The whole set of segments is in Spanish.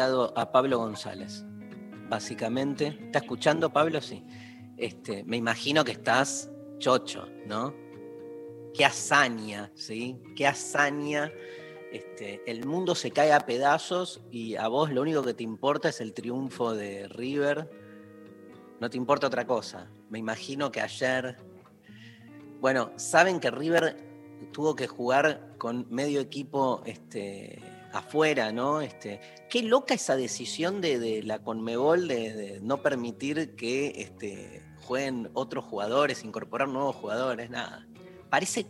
a Pablo González, básicamente. ¿Está escuchando, Pablo? Sí. Este, me imagino que estás chocho, ¿no? Qué hazaña, ¿sí? Qué hazaña. Este, el mundo se cae a pedazos y a vos lo único que te importa es el triunfo de River. No te importa otra cosa. Me imagino que ayer. Bueno, saben que River tuvo que jugar con medio equipo este, afuera, ¿no? Este, qué loca esa decisión de, de la Conmebol de, de no permitir que este, jueguen otros jugadores, incorporar nuevos jugadores, nada. Parece,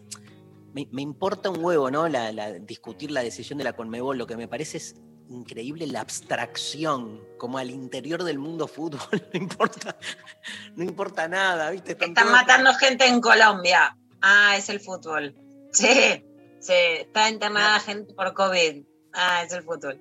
me, me importa un huevo, ¿no? La, la- discutir la decisión de la Conmebol, lo que me parece es increíble la abstracción, como al interior del mundo fútbol, no importa, no importa nada, ¿viste? Están matando gente en Colombia. Ah, es el fútbol. Sí, sí, está internada gente por COVID. Ah, es el fútbol.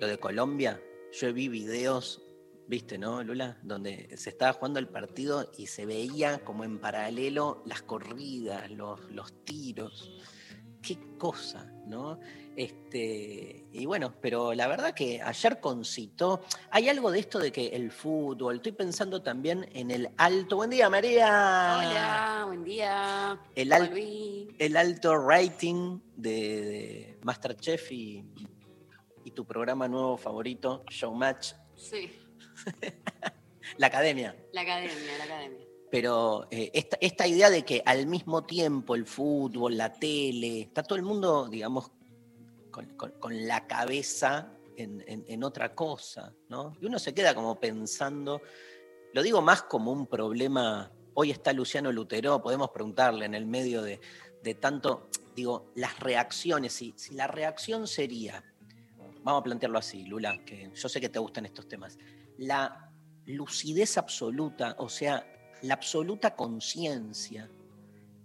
Lo de Colombia, yo vi videos, viste, ¿no, Lula? Donde se estaba jugando el partido y se veía como en paralelo las corridas, los, los tiros. Qué cosa, ¿no? Este, y bueno, pero la verdad que ayer concitó. Hay algo de esto de que el fútbol, estoy pensando también en el alto. Buen día, María. Hola, buen día. El al- el alto rating de, de Masterchef y, y tu programa nuevo favorito, Showmatch, Sí, la academia. la academia, la academia. Pero eh, esta, esta idea de que al mismo tiempo el fútbol, la tele, está todo el mundo, digamos, con, la cabeza en, otra cosa, ¿no? Y uno se queda como pensando, lo digo más como un problema, hoy está Luciano Lutero, podemos preguntarle en el medio de, de tanto, digo, las reacciones, si, si la reacción sería, vamos a plantearlo así, Lula, que yo sé que te gustan estos temas, la lucidez absoluta, o sea, la absoluta conciencia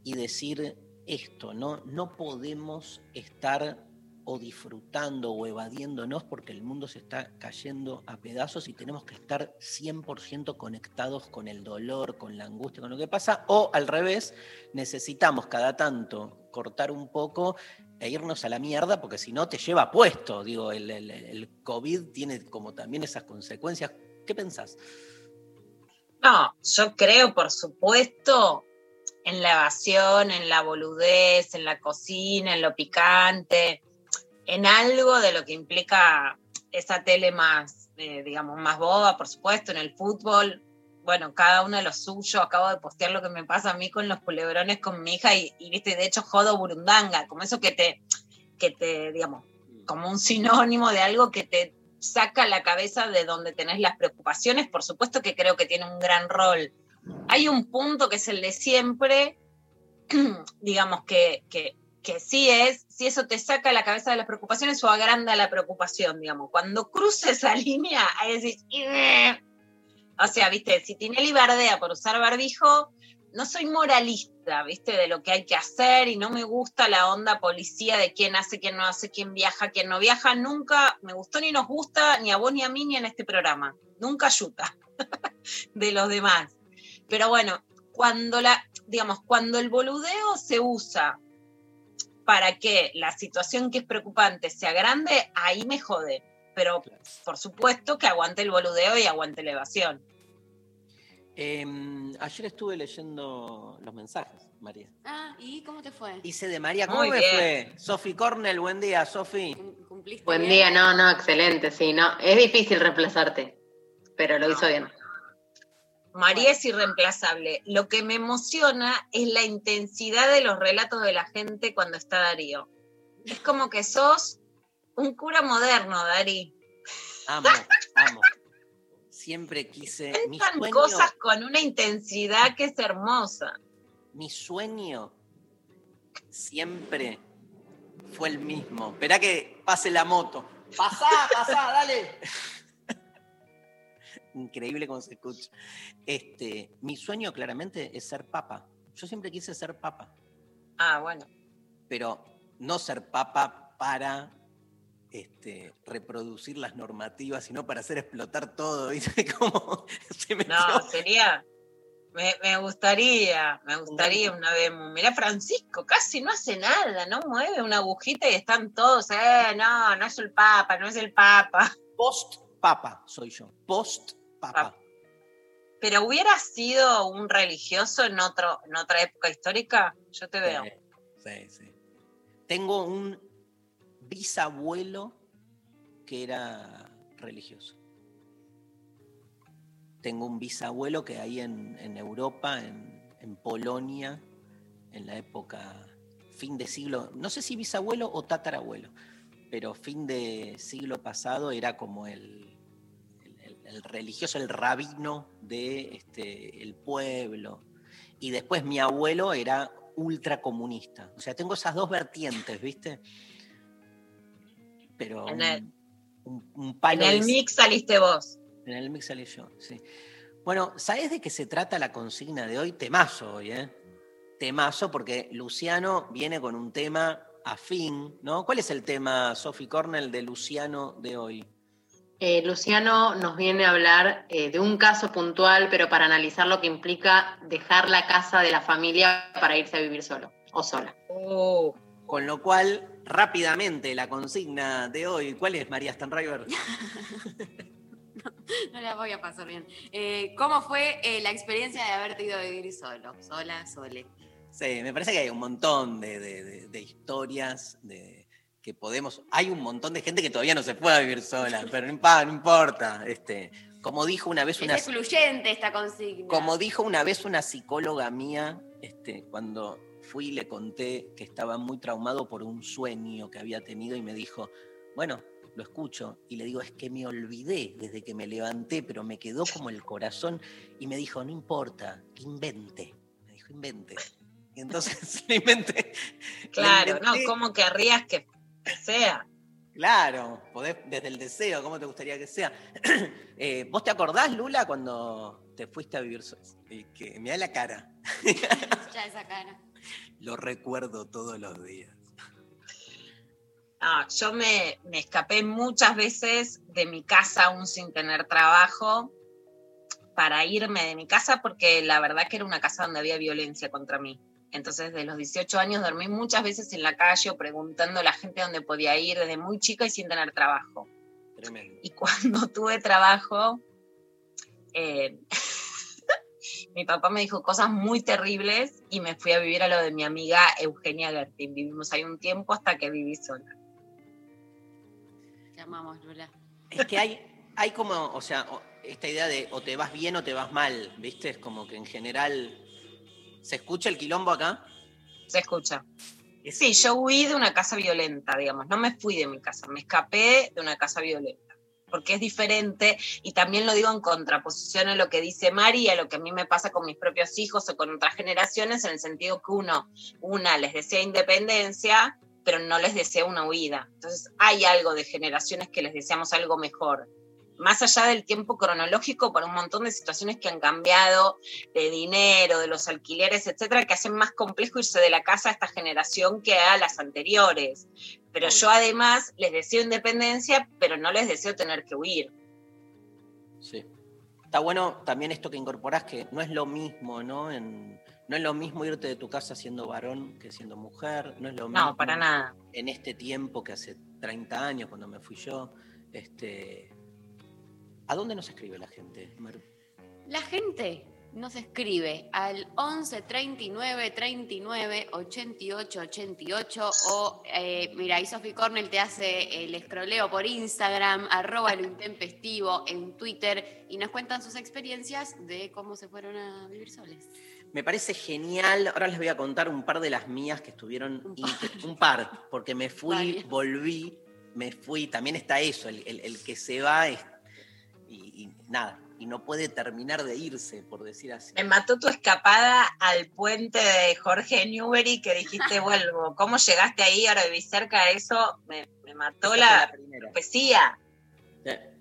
y decir esto, ¿no? No podemos estar o disfrutando o evadiéndonos porque el mundo se está cayendo a pedazos y tenemos que estar 100% conectados con el dolor, con la angustia, con lo que pasa, o al revés, necesitamos cada tanto cortar un poco e irnos a la mierda porque si no te lleva puesto, digo, el, el- el COVID tiene como también esas consecuencias. ¿Qué pensás? No, yo creo, por supuesto, en la evasión, en la boludez, en la cocina, en lo picante, en algo de lo que implica esa tele más, eh, digamos, más boba, por supuesto, en el fútbol. Bueno, cada uno de los suyos. Acabo de postear lo que me pasa a mí con los culebrones con mi hija y, viste, de hecho, jodo burundanga, como eso que te, que te, digamos, como un sinónimo de algo que te saca la cabeza de donde tenés las preocupaciones, por supuesto que creo que tiene un gran rol. Hay un punto que es el de siempre, digamos que, que, que sí es, si eso te saca la cabeza de las preocupaciones o agranda la preocupación, digamos. Cuando cruza esa línea, ahí decís, o sea, viste, si Tinelli bardea por usar barbijo, no soy moralista, viste, de lo que hay que hacer y no me gusta la onda policía de quién hace, quién no hace, quién viaja, quién no viaja. Nunca me gustó ni nos gusta, ni a vos ni a mí, ni en este programa. Nunca ayuda de los demás. Pero bueno, cuando la, digamos, cuando el boludeo se usa para que la situación que es preocupante sea grande, ahí me jode. Pero por supuesto que aguante el boludeo y aguante la evasión. Eh, ayer estuve leyendo los mensajes, María. Ah, ¿y cómo te fue? Hice de María, ¿cómo Muy me bien. fue? Sofi Cornell, buen día, Sofi. ¿Cum- ¿Cumpliste Buen bien? día, no, no, excelente, sí, no. Es difícil reemplazarte, pero lo hizo bien. María es irreemplazable. Lo que me emociona es la intensidad de los relatos de la gente cuando está Darío. Es como que sos un cura moderno, Darí. Amo, amo. Siempre quise. Mi Cuentan sueño, cosas con una intensidad que es hermosa. mi sueño siempre fue el mismo. Esperá que pase la moto. Pasá, pasá, dale. Increíble cómo se escucha. Este, mi sueño claramente es ser papa. Yo siempre quise ser papa, Ah, bueno. pero no ser papa para este, reproducir las normativas, sino para hacer explotar todo. ¿Viste? Como se metió- No, sería. Me, me gustaría, me gustaría una vez. Mirá, Francisco casi no hace nada, no mueve una agujita y están todos, eh, no, no es el Papa, no es el Papa. Post papa soy yo. Post papa. Papa. Pero hubiera sido un religioso en, otro, en otra época histórica, yo te veo. Sí, sí. Tengo un bisabuelo que era religioso. Tengo un bisabuelo que ahí en, en Europa, en, en Polonia, en la época, fin de siglo, no sé si bisabuelo o tatarabuelo, pero fin de siglo pasado era como el, el- el- el religioso, el rabino de este, el pueblo. Y después mi abuelo era ultracomunista. O sea, tengo esas dos vertientes, ¿viste? Pero En el- un- un En palo el de- mix saliste vos. en el mix salí yo, sí. Bueno, ¿sabés de qué se trata la consigna de hoy? Temazo hoy, ¿eh? Temazo, porque Luciano viene con un tema afín, ¿no? ¿Cuál es el tema, Sophie Cornell, de Luciano de hoy? Eh, Luciano nos viene a hablar eh, de un caso puntual, pero para analizar lo que implica dejar la casa de la familia para irse a vivir solo o sola. Uh, Con lo cual, rápidamente, la consigna de hoy, ¿cuál es, María Stanriver? No la voy a pasar bien. Eh, ¿Cómo fue eh, la experiencia de haberte ido a vivir solo? Sola, sole. Sí, me parece que hay un montón de, de- de- de historias de, que podemos. Hay un montón de gente que todavía no se puede vivir sola, pero no, no importa. Este, como dijo una vez Es una, excluyente esta consigna. como dijo una vez una psicóloga mía, este, cuando fui y le conté que estaba muy traumado por un sueño que había tenido y me dijo, bueno, lo escucho y le digo, es que me olvidé desde que me levanté, pero me quedó como el corazón y me dijo, no importa, que invente. Me dijo, invente. Y entonces le inventé. le claro, no, inventé- ¿cómo querrías que sea? Claro, podés desde el deseo, ¿cómo te gustaría que sea? Eh, ¿Vos te acordás, Lula, cuando te fuiste a vivir sola? que me da la cara. Ya esa cara. Lo recuerdo todos los días. No, yo me, me escapé muchas veces de mi casa aún sin tener trabajo para irme de mi casa porque la verdad que era una casa donde había violencia contra mí. Entonces, de los 18 años dormí muchas veces en la calle o preguntando a la gente dónde podía ir desde muy chica y sin tener trabajo. Tremendo. Y cuando tuve trabajo, eh, mi papá me dijo cosas muy terribles y me fui a vivir a lo de mi amiga Eugenia Gertin. Vivimos ahí un tiempo hasta que viví sola. Te amamos, Lula. Es que hay, hay como, o sea, esta idea de o te vas bien o te vas mal, ¿viste? Es como que en general. ¿Se escucha el quilombo acá? Se escucha. Sí, yo huí de una casa violenta, digamos. No me fui de mi casa, me escapé de una casa violenta. Porque es diferente y también lo digo en contraposición a lo que dice Mari a lo que a mí me pasa con mis propios hijos o con otras generaciones, en el sentido que uno, una les desea independencia, pero no les desea una huida. Entonces hay algo de generaciones que les deseamos algo mejor. Más allá del tiempo cronológico, por un montón de situaciones que han cambiado, de dinero, de los alquileres, etcétera, que hacen más complejo irse de la casa a esta generación que a las anteriores. Pero yo además les deseo independencia, pero no les deseo tener que huir. Sí. Está bueno también esto que incorporás, que no es lo mismo, ¿no? En- no es lo mismo irte de tu casa siendo varón que siendo mujer. No es lo mismo No, para nada. en este tiempo que hace 30 años, cuando me fui yo. Este, ¿A dónde nos escribe la gente, Maru? La gente nos escribe al 11 39 39 88 88 o eh, mira, ahí Sophie Cornell te hace el escroleo por Instagram, arroba lo intempestivo en Twitter y nos cuentan sus experiencias de cómo se fueron a vivir soles. Me parece genial. Ahora les voy a contar un par de las mías que estuvieron. Un inter- Un par, porque me fui, Varias. volví, me fui. También está eso, el, el- el que se va es- y, y nada, y no puede terminar de irse, por decir así. Me mató tu escapada al puente de Jorge Newbery que dijiste vuelvo. ¿Cómo llegaste ahí? Ahora vivís cerca de eso. Me, me mató Esa la primera. profecía. Eh,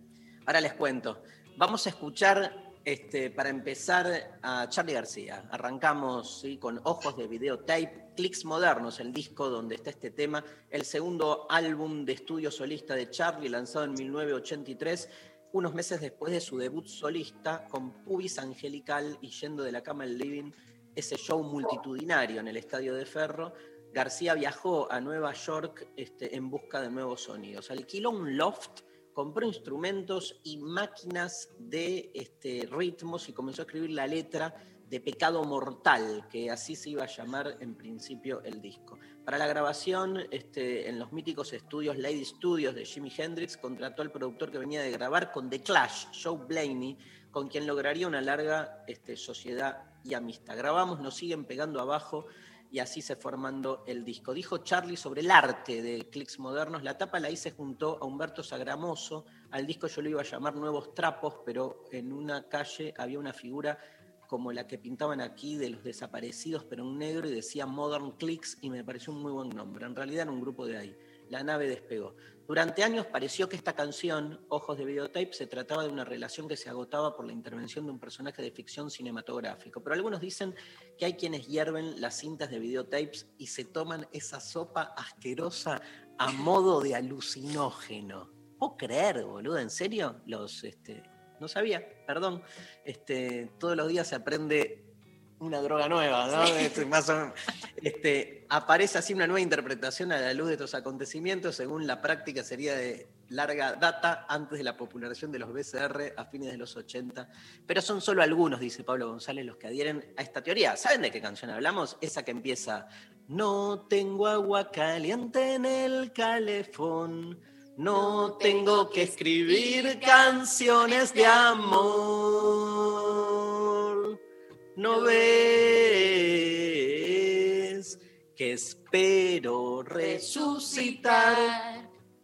Ahora les cuento. Vamos a escuchar, este, para empezar, a Charlie García. Arrancamos ¿sí? con Ojos de Videotape, Clicks Modernos, el disco donde está este tema, el segundo álbum de estudio solista de Charlie, lanzado en 1983, unos meses después de su debut solista, con Pubis Angelical y Yendo de la Cama al Living, ese show multitudinario en el Estadio de Ferro. García viajó a Nueva York este, en busca de nuevos sonidos. Alquiló un loft compró instrumentos y máquinas de este, ritmos y comenzó a escribir la letra de Pecado Mortal, que así se iba a llamar en principio el disco. Para la grabación, este, en los míticos estudios Lady Studios de Jimi Hendrix, contrató al productor que venía de grabar con The Clash, Joe Blaney, con quien lograría una larga este, sociedad y amistad. Grabamos, nos siguen pegando abajo y así se formando el disco. Dijo Charlie sobre el arte de clics modernos, la tapa la hice junto a Humberto Sagramoso, al disco yo lo iba a llamar Nuevos Trapos, pero en una calle había una figura como la que pintaban aquí de los desaparecidos, pero en negro y decía Modern Clicks y me pareció un muy buen nombre. En realidad era un grupo de ahí. La nave despegó. Durante años pareció que esta canción, Ojos de Videotape, se trataba de una relación que se agotaba por la intervención de un personaje de ficción cinematográfico. Pero algunos dicen que hay quienes hierven las cintas de videotapes y se toman esa sopa asquerosa a modo de alucinógeno. ¿Puedo creer, boludo? ¿En serio? Los, este, no sabía, perdón. Este, todos los días se aprende una droga nueva, ¿no? Este, más o menos. Este, aparece así una nueva interpretación a la luz de estos acontecimientos, según la práctica sería de larga data antes de la popularización de los BCR a fines de los 80. Pero son solo algunos, dice Pablo González, los que adhieren a esta teoría. ¿Saben de qué canción hablamos? Esa que empieza, no tengo agua caliente en el calefón. No tengo que escribir canciones de amor. No ves que espero resucitar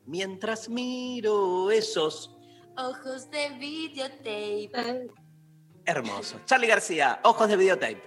mientras miro esos Ojos de videotape. hermosos. Charlie García, ojos de videotape.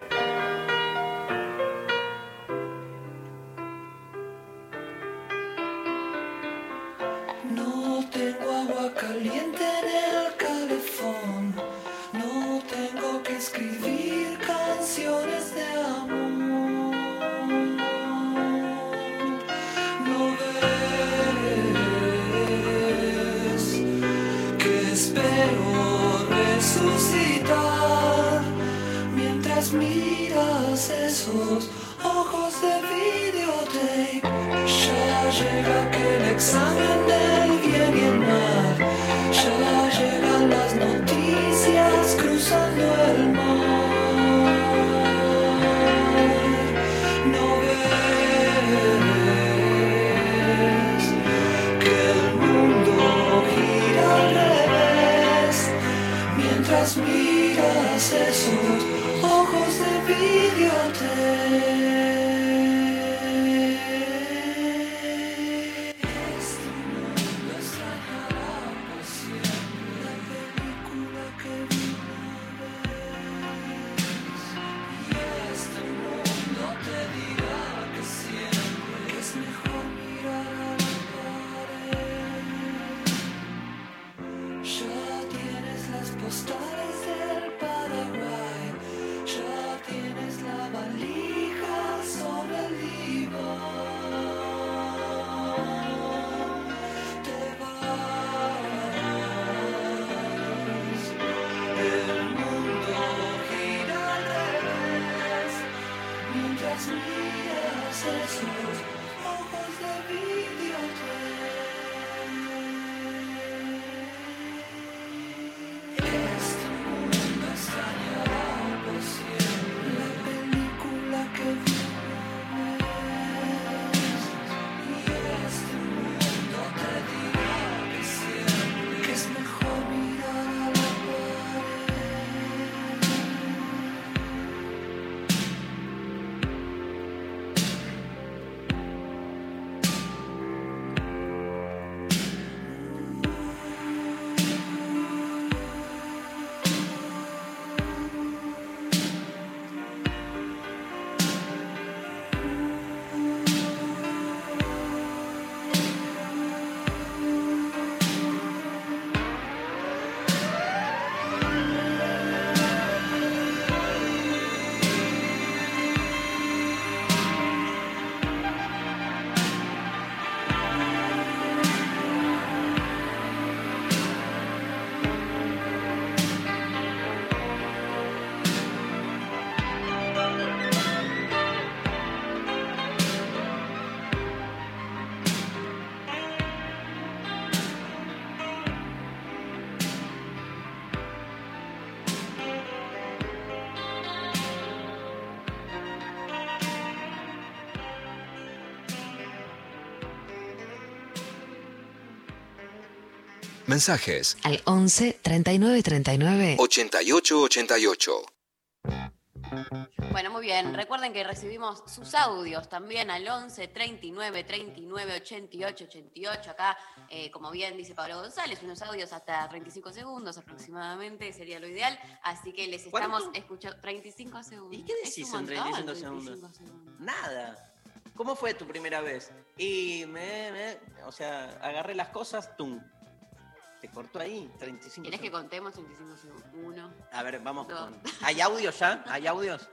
Esos ojos de videotape. Ya llega aquel examen del Mensajes Al 11 39 39 88 88. Bueno, muy bien. Recuerden que recibimos sus audios también al 11 39 39 88 88. Acá, eh, como bien dice Pablo González, unos audios hasta 35 segundos aproximadamente sería lo ideal. Así que les ¿Cuánto? estamos escuchando 35 segundos. ¿Y qué decís en montón, 35 segundos? 35 segundos. Nada. ¿Cómo fue tu primera vez? Y me, me- o sea, agarré las cosas, tum. Te cortó ahí, 35 ¿Querés que contemos 35 segundos? Uno. A ver, vamos Dos. con. ¿Hay audios ya? ¿Hay audios?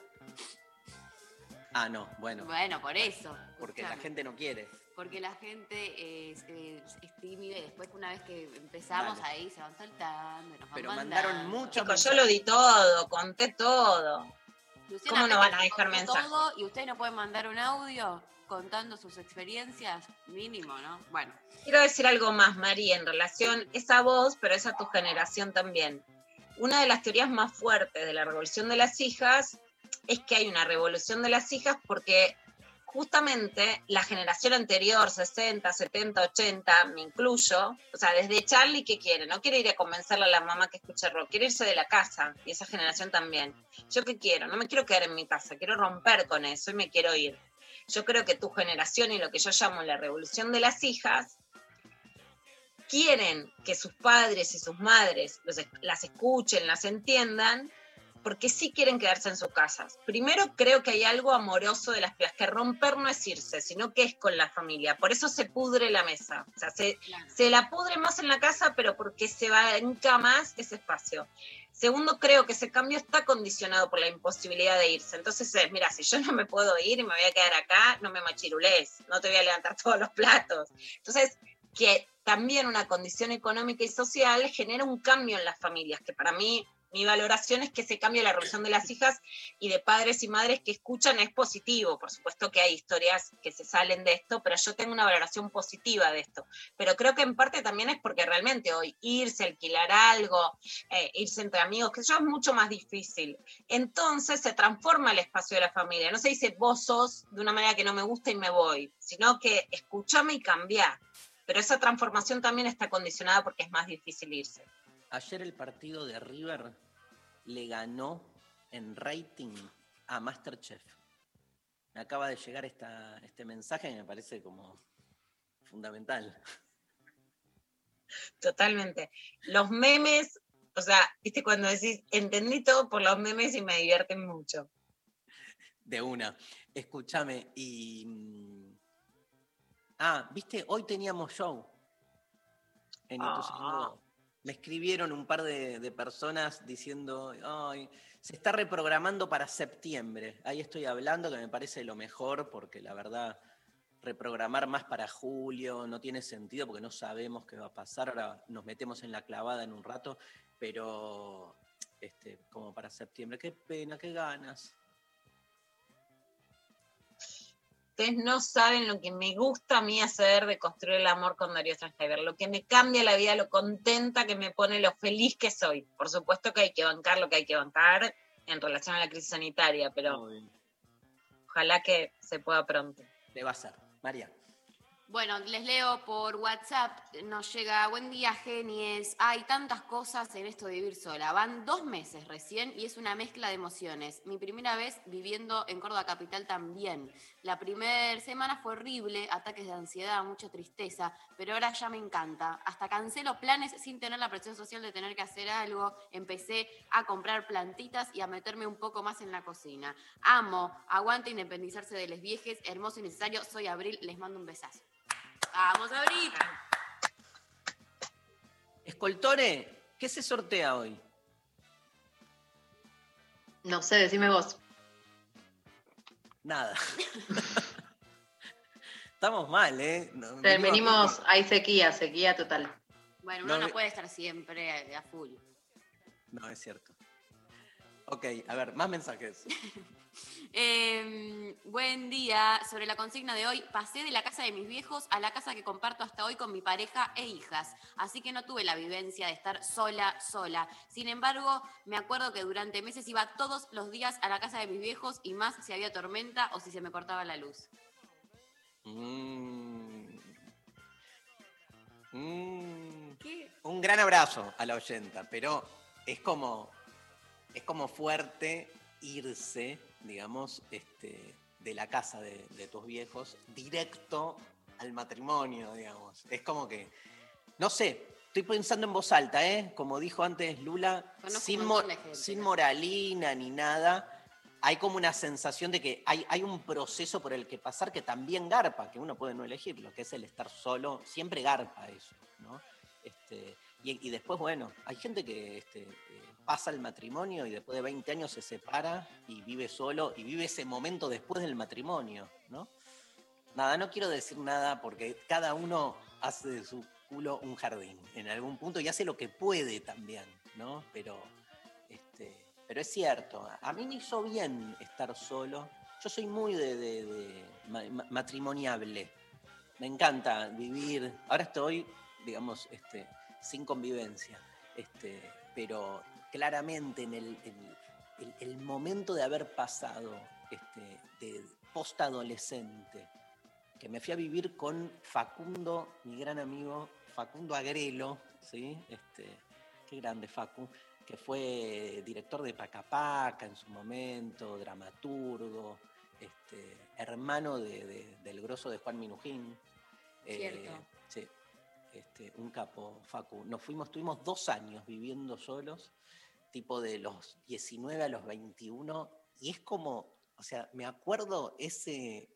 Ah, no, bueno. Bueno, por eso. Porque la gente no quiere. Porque la gente es, es- es tímida y después una vez que empezamos ahí se van soltando. y Nos van Pero mandaron Chicos, yo lo di todo, conté todo. Luciana ¿Cómo no van a dejar mensajes? todo y ustedes no pueden mandar un audio contando sus experiencias, mínimo, ¿no? Bueno, Quiero decir algo más, María, en relación, es a vos, pero es a tu generación también. Una de las teorías más fuertes de la revolución de las hijas es que hay una revolución de las hijas porque justamente la generación anterior, 60, 70, 80, me incluyo, o sea, desde Charlie, ¿qué quiere? No quiere ir a convencerle a la mamá que escuche rock, quiere irse de la casa, y esa generación también. ¿Yo qué quiero? No me quiero quedar en mi casa, quiero romper con eso y me quiero ir. Yo creo que tu generación y lo que yo llamo la revolución de las hijas quieren que sus padres y sus madres los las escuchen, las entiendan, porque sí quieren quedarse en sus casas. Primero creo que hay algo amoroso de las pibas, que romper no es irse, sino que es con la familia. Por eso se pudre la mesa. O sea, se, claro. se la pudre más en la casa, pero porque se banca más ese espacio. Segundo, creo que ese cambio está condicionado por la imposibilidad de irse. Entonces es, mira, si yo no me puedo ir y me voy a quedar acá, no me machirules, no te voy a levantar todos los platos. Entonces, que también una condición económica y social genera un cambio en las familias, que para mí mi valoración es que ese cambio de la relación de las hijas y de padres y madres que escuchan es positivo. Por supuesto que hay historias que se salen de esto, pero yo tengo una valoración positiva de esto. Pero creo que en parte también es porque realmente hoy irse, alquilar algo, eh, irse entre amigos, que eso es mucho más difícil. Entonces se transforma el espacio de la familia. No se dice vos sos de una manera que no me gusta y me voy, sino que escúchame y cambia. Pero esa transformación también está condicionada porque es más difícil irse. Ayer el partido de River le ganó en rating a Masterchef. Me acaba de llegar esta, este mensaje y me parece como fundamental. Totalmente. Los memes, o sea, viste cuando decís, entendí todo por los memes y me divierten mucho. De una. Escúchame, y. mm, Ah, viste, hoy teníamos show. En Ituzaingó. Me escribieron un par de, personas diciendo, ay, se está reprogramando para septiembre. Ahí estoy hablando, que me parece lo mejor, porque la verdad, reprogramar más para julio no tiene sentido, porque no sabemos qué va a pasar. Ahora nos metemos en la clavada en un rato, pero este, como para septiembre, qué pena, qué ganas. Ustedes no saben lo que me gusta a mí hacer de construir el amor con Darío Strasberg, lo que me cambia la vida, lo contenta que me pone, lo feliz que soy. Por supuesto que hay que bancar lo que hay que bancar en relación a la crisis sanitaria, pero ojalá que se pueda pronto. Le va a ser. María. Bueno, les leo por WhatsApp, nos llega, buen día genies, hay tantas cosas en esto de vivir sola, van dos meses recién y es una mezcla de emociones. Mi primera vez viviendo en Córdoba Capital también. La primera semana fue horrible, ataques de ansiedad, mucha tristeza, pero ahora ya me encanta. Hasta cancelo planes sin tener la presión social de tener que hacer algo, empecé a comprar plantitas y a meterme un poco más en la cocina. Amo, aguante independizarse de les viejes, hermoso y necesario, soy Abril, les mando un besazo. Vamos, Abril. Escoltore, ¿qué se sortea hoy? No sé, decime vos. Nada. Estamos mal, ¿eh? No, Venimos, hay sequía, sequía total. Bueno, uno No no, puede estar siempre a, a full. No, es cierto. Ok, a ver, más mensajes. Eh, buen día. Sobre la consigna de hoy, pasé de la casa de mis viejos a la casa que comparto hasta hoy con mi pareja e hijas. Así que no tuve la vivencia de estar sola, sola. Sin embargo, me acuerdo que durante meses iba todos los días a la casa de mis viejos y más si había tormenta o si se me cortaba la luz. Mm. Mm. ¿Qué? un gran abrazo a la oyenta, pero es como, es como fuerte irse, digamos, este, de la casa de, de tus viejos directo al matrimonio, digamos. Es como que, no sé, estoy pensando en voz alta, ¿eh? Como dijo antes Lula, Conozco sin, mo- gente. sin moralina ni nada. Hay como una sensación de que hay, hay un proceso por el que pasar que también garpa, que uno puede no elegirlo, que es el estar solo. Siempre garpa eso, ¿no? Este, y, después, bueno, hay gente que este, eh, pasa el matrimonio y después de 20 años se separa y vive solo y vive ese momento después del matrimonio, ¿no? Nada, no quiero decir nada porque cada uno hace de su culo un jardín en algún punto y hace lo que puede también, ¿no? Pero, este, pero es cierto, a mí me hizo bien estar solo. Yo soy muy de, de- de ma- ma- matrimoniable. Me encanta vivir. Ahora estoy, digamos, este, sin convivencia. Este, pero claramente en el, en el- el momento de haber pasado este, de post-adolescente, que me fui a vivir con Facundo, mi gran amigo, Facundo Agrelo, ¿sí? Este, qué grande Facu, que fue director de Pacapaca en su momento, dramaturgo, este, hermano de- de- del grosso de Juan Minujín. Eh, Cierto. sí, este, un capo, Facu. Nos fuimos, tuvimos dos años viviendo solos, tipo de los 19 a los 21, y es como, o sea, me acuerdo ese,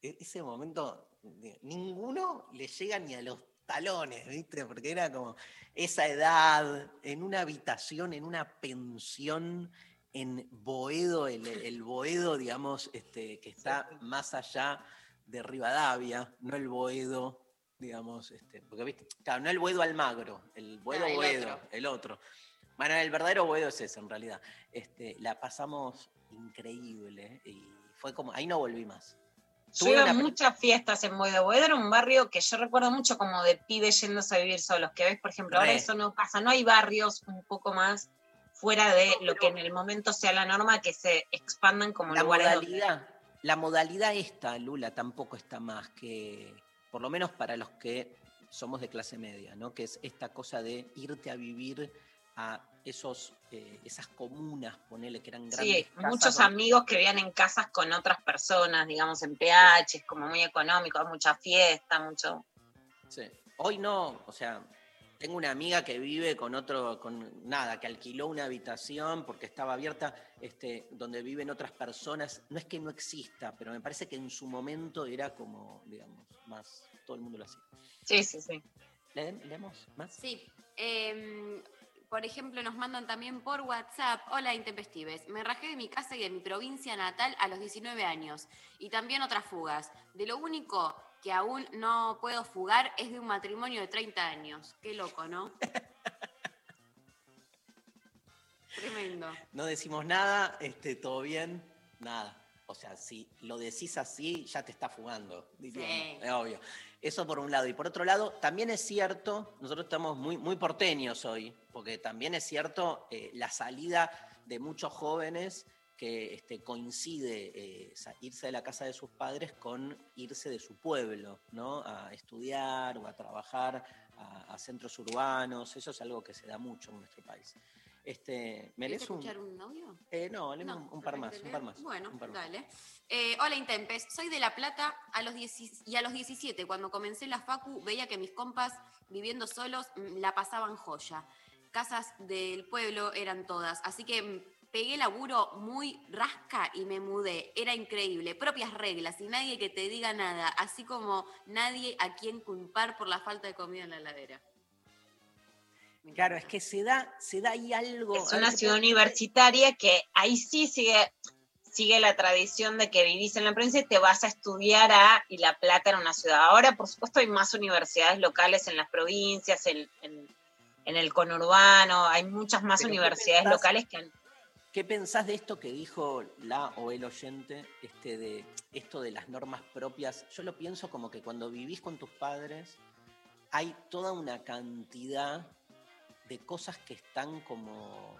ese momento, de- ninguno le llega ni a los talones, ¿viste? Porque era como esa edad, en una habitación, en una pensión en Boedo, el, el Boedo, digamos, este, que está más allá de Rivadavia, no el Boedo, digamos, este, porque viste, claro, no el Boedo Almagro, el Boedo Ah, el Boedo, otro. el otro. Bueno, el verdadero Boedo es ese en realidad. Este, la pasamos increíble y fue como, ahí no volví más. Tuve una- muchas fiestas en Boedo. Boedo era un barrio que yo recuerdo mucho como de pibes yéndose a vivir solos, que ves, por ejemplo, ahora eso no pasa, no hay barrios un poco más fuera de lo que en el momento sea la norma, que se expandan como la lugares donde- modalidad, la modalidad esta, Lula, tampoco está más que, por lo menos para los que somos de clase media, ¿no? Que es esta cosa de irte a vivir a esos, eh, esas comunas, ponele que eran grandes. Sí, casas muchos donde- amigos que vivían en casas con otras personas, digamos, en PH, es como muy económico, hay mucha fiesta, mucho... Sí. Hoy no, o sea, tengo una amiga que vive con otro, con nada, que alquiló una habitación porque estaba abierta, este, donde viven otras personas. No es que no exista, pero me parece que en su momento era como, digamos, más, todo el mundo lo hacía. Sí, sí, sí. ¿Le- ¿Leemos más? Sí. em, por ejemplo, nos mandan también por WhatsApp. Hola, Intempestives. Me rajé de mi casa y de mi provincia natal a los 19 años. Y también otras fugas. De lo único que aún no puedo fugar es de un matrimonio de 30 años. Qué loco, ¿no? Tremendo. No decimos nada, este, todo bien, nada. O sea, si lo decís así, ya te está fugando, diríamos, Sí. es obvio. Eso por un lado. Y por otro lado, también es cierto, nosotros estamos muy, muy porteños hoy, porque también es cierto eh, la salida de muchos jóvenes que este, coincide eh, irse de la casa de sus padres con irse de su pueblo, ¿no? A estudiar o a trabajar a, a centros urbanos. Eso es algo que se da mucho en nuestro país. Este, ¿Me ¿Querés lees un, escuchar un audio? eh, no, un, un par más, ¿preferís un par más. Bueno, un par más. dale. Eh, hola Intempes, soy de La Plata a los 10 y a los 17, cuando comencé la facu, veía que mis compas viviendo solos mm, la pasaban joya. Casas del pueblo eran todas, así que mm, pegué laburo muy rasca y me mudé. Era increíble, propias reglas y nadie que te diga nada, así como nadie a quien culpar por la falta de comida en la heladera. Claro, es que se da, se da ahí algo. Es una ¿qué ciudad universitaria que ahí sí sigue, sigue la tradición de que vivís en la provincia y te vas a estudiar a, y La Plata era una ciudad. Ahora, por supuesto, hay más universidades locales en las provincias, en, en- en el conurbano, hay muchas más Pero ¿qué universidades locales que han... ¿Qué pensás de esto que dijo la o el oyente, este de esto de las normas propias? Yo lo pienso como que cuando vivís con tus padres hay toda una cantidad de cosas que están como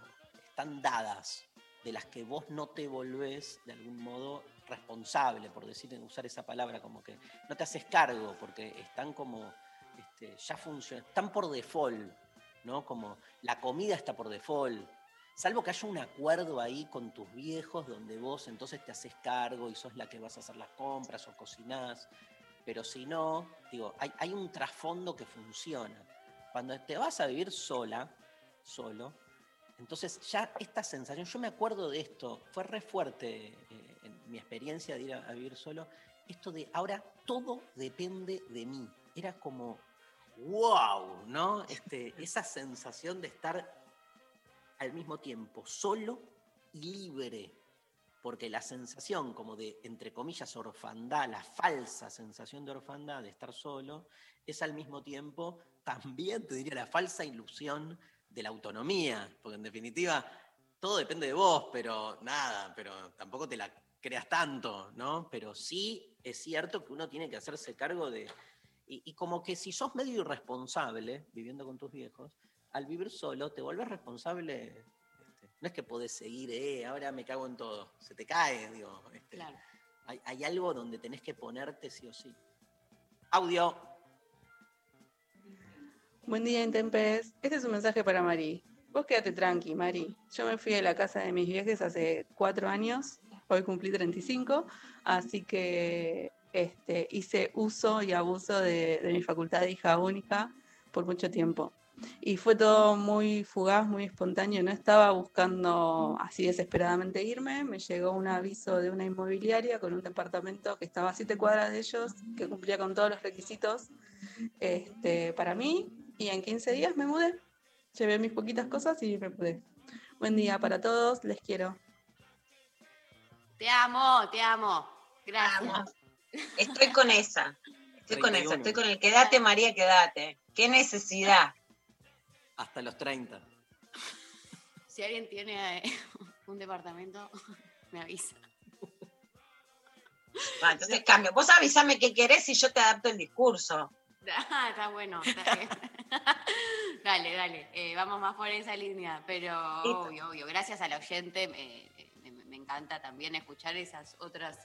están dadas, de las que vos no te volvés de algún modo responsable, por decir usar esa palabra, como que no te haces cargo, porque están como este, ya funcionan, están por default, ¿no? Como la comida está por default. Salvo que haya un acuerdo ahí con tus viejos donde vos entonces te haces cargo y sos la que vas a hacer las compras o cocinás. Pero si no, digo, hay, hay un trasfondo que funciona. Cuando te vas a vivir sola, solo, entonces ya esta sensación, yo me acuerdo de esto, fue re fuerte eh, en mi experiencia de ir a, a vivir solo, esto de ahora todo depende de mí. Era como, wow, ¿no? Este, esa sensación de estar al mismo tiempo solo y libre. Porque la sensación como de, entre comillas, orfandad, la falsa sensación de orfandad de estar solo, es al mismo tiempo también, te diría, la falsa ilusión de la autonomía. Porque en definitiva, todo depende de vos, pero nada, pero tampoco te la creas tanto, ¿no? Pero sí es cierto que uno tiene que hacerse cargo de... Y, y como que si sos medio irresponsable viviendo con tus viejos, al vivir solo te volvés responsable. este, no es que podés seguir, eh, ahora me cago en todo. Se te cae, digo. este, Claro. hay, hay algo donde tenés que ponerte sí o sí. Audio. Buen día, Intempes. Este es un mensaje para Mari. Vos quédate tranqui, Mari. Yo me fui de la casa de mis viajes hace cuatro años. Hoy cumplí 35. Así que este, hice uso y abuso de, de mi facultad de hija única por mucho tiempo. Y fue todo muy fugaz, muy espontáneo. No estaba buscando así desesperadamente irme. Me llegó un aviso de una inmobiliaria con un departamento que estaba a siete cuadras de ellos, que cumplía con todos los requisitos este, para mí. Y en 15 días me mudé. Llevé mis poquitas cosas y me mudé. Buen día para todos, les quiero. Te amo, te amo. Gracias. Estoy con esa. Estoy con 31. esa. Estoy con el quédate, María, quédate. Qué necesidad. Hasta los 30. Si alguien tiene eh, un departamento, me avisa. Entonces cambio. Vos avísame qué querés y yo te adapto el discurso. Ah, está bueno. está bien. dale, dale. eh, vamos más por esa línea. Pero Listo. obvio, obvio. Gracias al oyente. me- me, me encanta también escuchar esas otras.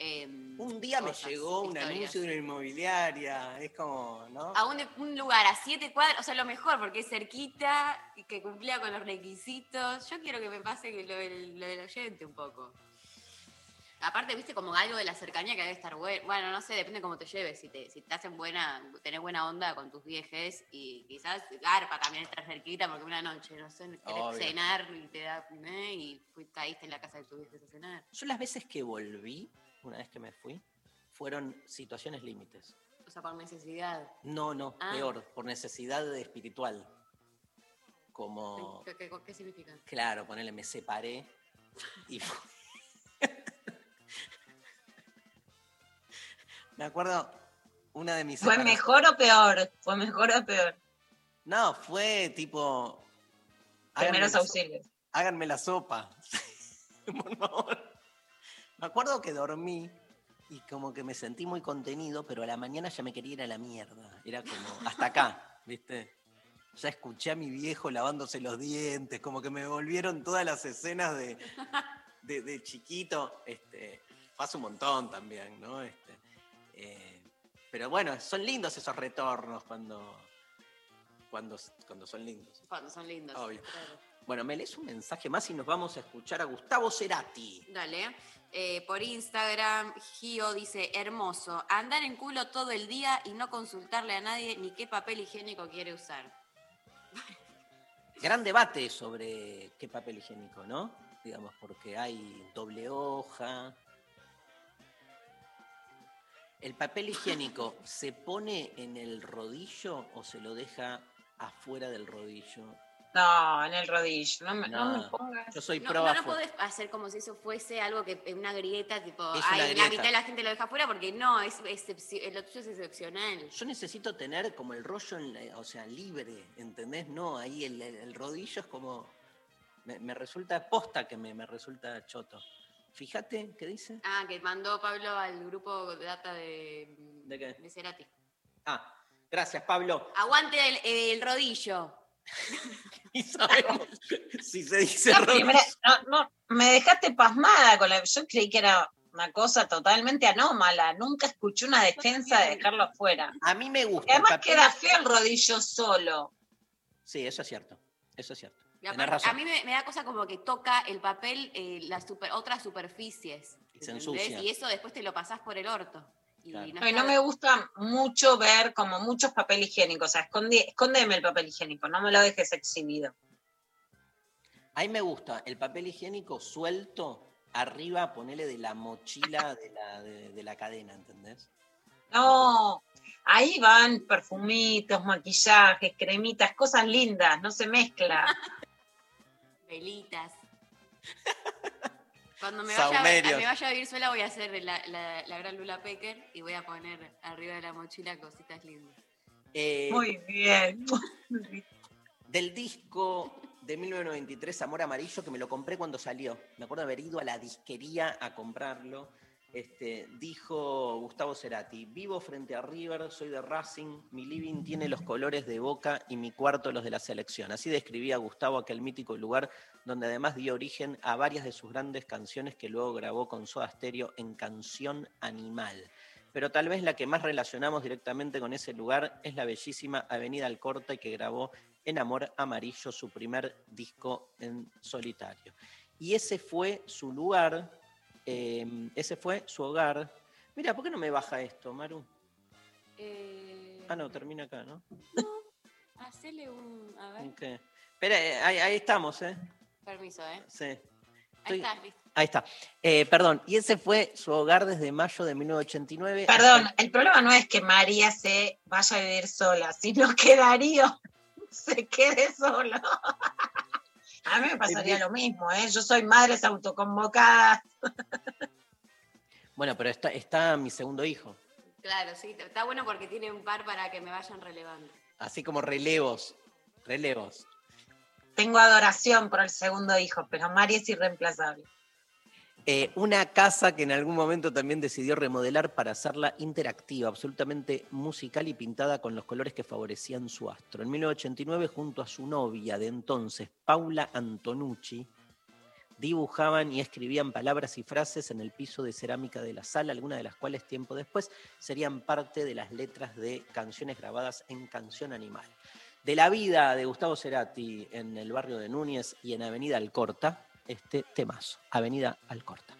Em, Un día me llegó un historias. anuncio de una inmobiliaria. Es como, ¿no? A un, lugar a siete cuadras, o sea, lo mejor, porque es cerquita y que cumplía con los requisitos. Yo quiero que me pase lo del, lo del oyente un poco. Aparte, viste, como algo de la cercanía que debe estar bueno. Bueno, no sé, depende cómo te lleves. Si te, si te hacen buena, tenés buena onda con tus viejes y quizás garpa también estar cerquita porque una noche, no sé, querés Obvio. cenar y te da eh, y fui- caíste en la casa de tus viejes a cenar. Yo las veces que volví, una vez que me fui, fueron situaciones límites. O sea, por necesidad. No, no, Ah. peor, por necesidad espiritual. Como, ¿Qué, qué- qué significa? claro, ponele, me separé y Me acuerdo una de mis ¿Fue separaciones- mejor o peor? ¿Fue mejor o peor? No, fue tipo. háganme Primeros auxilios. Háganme la sopa. Por favor. Me acuerdo que dormí y como que me sentí muy contenido, pero a la mañana ya me quería ir a la mierda. Era como, hasta acá, ¿viste? Ya escuché a mi viejo lavándose los dientes, como que me volvieron todas las escenas de, de, de chiquito. Este, pasa un montón también, ¿no? Este, eh, pero bueno, son lindos esos retornos cuando, cuando, cuando son lindos. Cuando son lindos. Obvio. claro. Bueno, me lees un mensaje más y nos vamos a escuchar a Gustavo Cerati. Dale. Eh, por Instagram, Gio dice, hermoso, andar en culo todo el día y no consultarle a nadie ni qué papel higiénico quiere usar. Gran debate sobre qué papel higiénico, ¿no? Digamos, porque hay doble hoja. ¿El papel higiénico se pone en el rodillo o se lo deja afuera del rodillo? No, en el rodillo. No me, no me pongas. Yo soy No, pro no, no podés hacer como si eso fuese algo que en una grieta, tipo, Es ay, la mitad de la gente lo deja afuera porque no, es lo tuyo es excepcional. Yo necesito tener como el rollo, en la- o sea, libre, ¿entendés? No, ahí el, el- el rodillo es como... Me, me resulta posta que me, me resulta choto. Fíjate, ¿qué dice? Ah, que mandó Pablo al grupo de data de, ¿De qué? de Cerati. Ah, gracias, Pablo. Aguante el, el rodillo. Y sabemos si se dice primera- no, no, me dejaste pasmada con la. Yo creí que era una cosa totalmente anómala. Nunca escuché una defensa de dejarlo afuera. A mí me gusta. Y además queda feo el rodillo solo. Sí, eso es cierto. Eso es cierto. Aparte, razón. a mí me, me da cosa como que toca el papel eh, las super, otras superficies. Y se ¿entendés? ensucia. Y eso después te lo pasás por el orto. Y Claro. no me gusta mucho ver como muchos papel higiénico. O sea, escondi- escóndeme el papel higiénico, no me lo dejes exhibido. A mí me gusta el papel higiénico suelto arriba, ponele de la mochila de la, de, de la cadena, ¿entendés? No, ahí van perfumitos, maquillajes, cremitas, cosas lindas, no se mezcla. Velitas. Cuando me vaya, a, Saumerios. me vaya a vivir sola voy a hacer la, la- la gran Lula Pecker y voy a poner arriba de la mochila cositas lindas. Eh, Muy bien. Del disco de 1993, Amor Amarillo, que me lo compré cuando salió. Me acuerdo de haber ido a la disquería a comprarlo. Este, dijo Gustavo Cerati, vivo frente a River, soy de Racing, mi living tiene los colores de Boca y mi cuarto los de la selección. Así describía Gustavo aquel mítico lugar donde además dio origen a varias de sus grandes canciones que luego grabó con Soda Stereo en Canción Animal. Pero tal vez la que más relacionamos directamente con ese lugar es la bellísima Avenida Alcorta que grabó en Amor Amarillo, su primer disco en solitario. Y ese fue su lugar, eh, ese fue su hogar. Mira, ¿por qué no me baja esto, Maru? Eh, Ah, no, termina acá, ¿no? Hacele un. A ver, Ok. Espera, eh, ahí, ahí estamos, ¿eh? permiso, ¿eh? Sí. Ahí está, listo. Ahí está. Eh, perdón, y ese fue su hogar desde mayo de 1989. Perdón, hasta- el problema no es que María se vaya a vivir sola, sino que Darío se quede solo. A mí me pasaría lo mismo, ¿eh? Yo soy madres autoconvocadas. Bueno, pero está, está mi segundo hijo. Claro, sí, está bueno porque tiene un par para que me vayan relevando. Así como relevos. Relevos. Tengo adoración por el segundo hijo, pero María es irreemplazable. Eh, una casa que en algún momento también decidió remodelar para hacerla interactiva, absolutamente musical y pintada con los colores que favorecían su astro. En 1989, junto a su novia de entonces, Paula Antonucci, dibujaban y escribían palabras y frases en el piso de cerámica de la sala, algunas de las cuales tiempo después serían parte de las letras de canciones grabadas en Canción Animal. De la vida de Gustavo Cerati en el barrio de Núñez y en Avenida Alcorta, este temazo, Avenida Alcorta.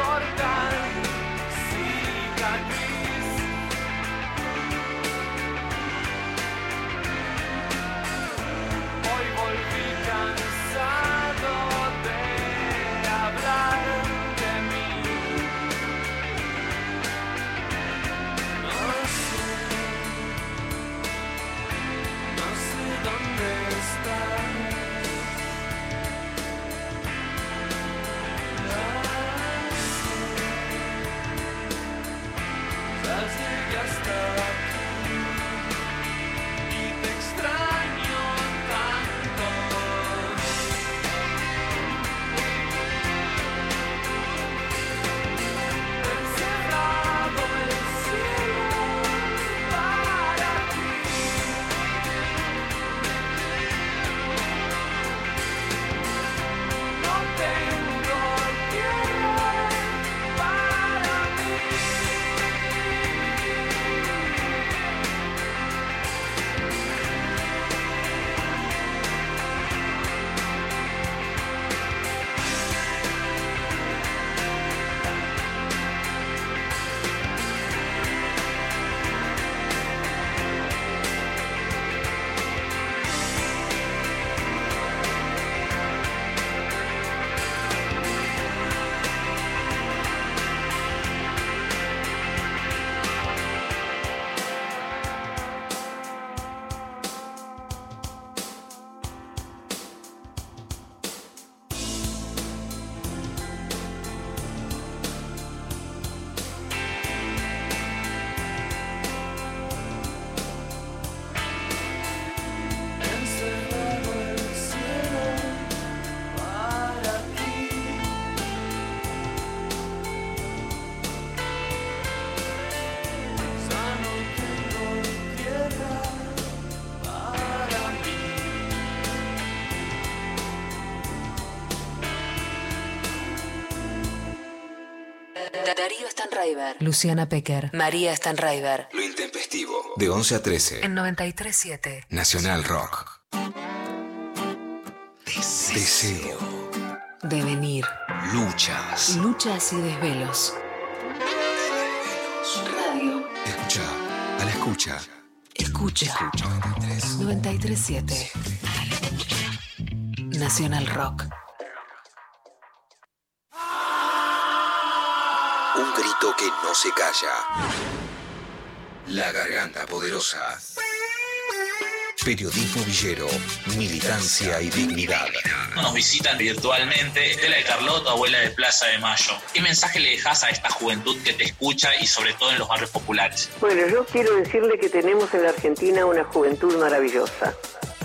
Avenida Stanraiver, Luciana Pecker, María Stanraiver. Lo intempestivo. De 11 a 13. En 93.7. Nacional Rock. Deseo. Devenir. Luchas. Luchas y desvelos. Radio. Escucha. A la escucha. Escucha. 93.7. Nacional Rock. Grito que no se calla. La garganta poderosa. Periodismo villero, militancia y dignidad. Nos visitan virtualmente Estela de Carlota, abuela de Plaza de Mayo. ¿Qué mensaje le dejas a esta juventud que te escucha y sobre todo en los barrios populares? Bueno, yo quiero decirle que tenemos en la Argentina una juventud maravillosa.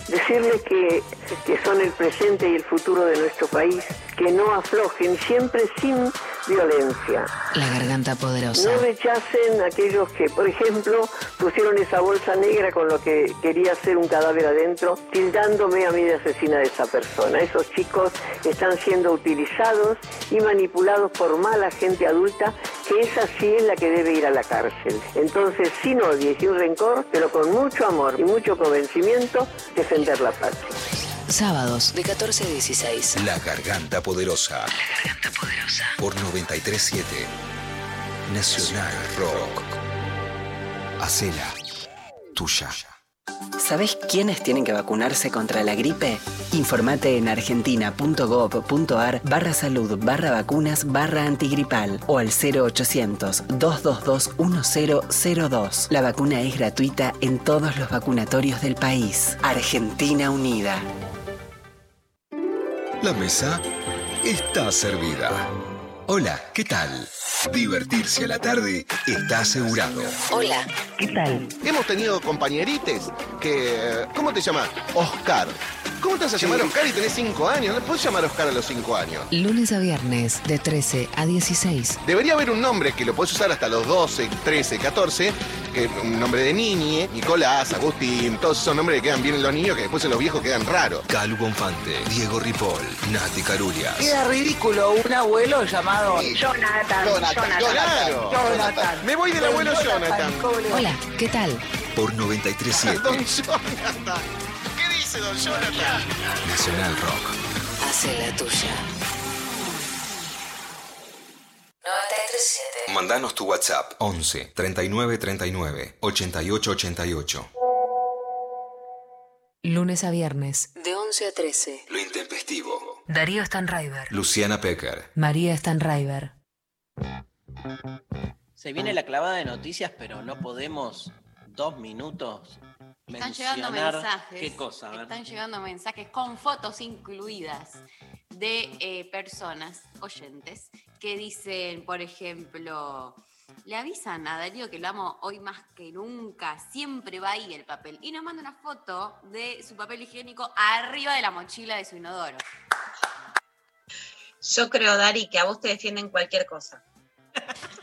Decirle que, que son el presente y el futuro de nuestro país, que no aflojen, siempre sin violencia. La garganta poderosa. No rechacen aquellos que, por ejemplo, pusieron esa bolsa negra con lo que quería ser un cadáver adentro, tildándome a mí de asesina de esa persona. Esos chicos están siendo utilizados y manipulados por mala gente adulta, que esa sí es la que debe ir a la cárcel. Entonces, sin odio y sin rencor, pero con mucho amor y mucho convencimiento, defender la patria. Sábados de 14 a 16. La garganta poderosa. La garganta poderosa. Por 937 Nacional Rock. Hacela tuya. ¿Sabés quiénes tienen que vacunarse contra la gripe? Informate en argentina.gov.ar barra salud barra vacunas barra antigripal o al 0800-222-1002. La vacuna es gratuita en todos los vacunatorios del país. Argentina Unida. La mesa está servida. Hola, ¿qué tal? Divertirse a la tarde está asegurado. Hola, ¿qué tal? Hemos tenido compañerites que... ¿Cómo te llamas? Oscar. ¿Cómo te vas a llamar Oscar y tenés 5 años? ¿No puedes llamar Oscar a los 5 años? Lunes a viernes de 13 a 16. Debería haber un nombre que lo puedes usar hasta los 12, 13, 14, que un nombre de niñe, Nicolás, Agustín, todos esos nombres que quedan bien en los niños que después en los viejos quedan raros. Calu Bonfante, Diego Ripoll, Nati Carulias. Queda ridículo un abuelo llamado Jonathan. Jonathan, Jonathan. Me voy del abuelo Jonathan. Hola, ¿qué tal? Por 937 Don Jonathan. ¿Qué dice Don Jonathan? Nacional Rock. Hace la tuya. Mandanos tu WhatsApp 11 39 39 88 88. Lunes a viernes. De 11 a 13. Lo intempestivo. Darío Stanraiver. Luciana Pecker. María Stanraiver. Se viene la clavada de noticias, pero no podemos dos minutos Están llegando mensajes. qué cosa. a ver. Están llegando mensajes con fotos incluidas de eh, personas, oyentes, que dicen, por ejemplo, le avisan a Darío que lo amo hoy más que nunca, siempre va ahí el papel. Y nos manda una foto de su papel higiénico arriba de la mochila de su inodoro. Yo creo, Dari, que a vos te defienden cualquier cosa.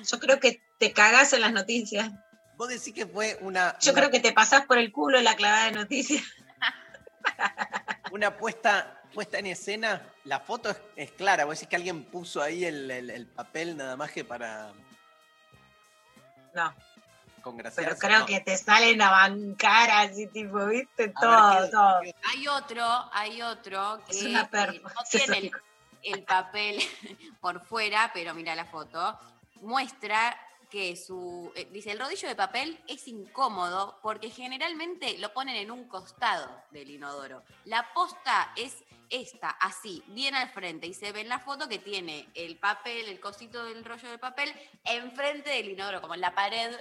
Yo creo que te cagás en las noticias. Vos decís que fue una, Yo una, creo que te pasás por el culo en la clavada de noticias. una puesta, puesta en escena. La foto es, es clara. Vos decís que alguien puso ahí el, el- el papel nada más que para No, congraciarse. pero creo No. que te salen a bancar así, tipo, viste, A todo, ver, ¿qué- todo. Hay otro, hay otro que Es una eh, no tiene el, el papel por fuera, pero mira la foto, muestra que su, eh, dice, el rodillo de papel es incómodo porque generalmente lo ponen en un costado del inodoro. La posta es esta, así, bien al frente, y se ve en la foto que tiene el papel, el cosito del rollo de papel, enfrente del inodoro, como en la pared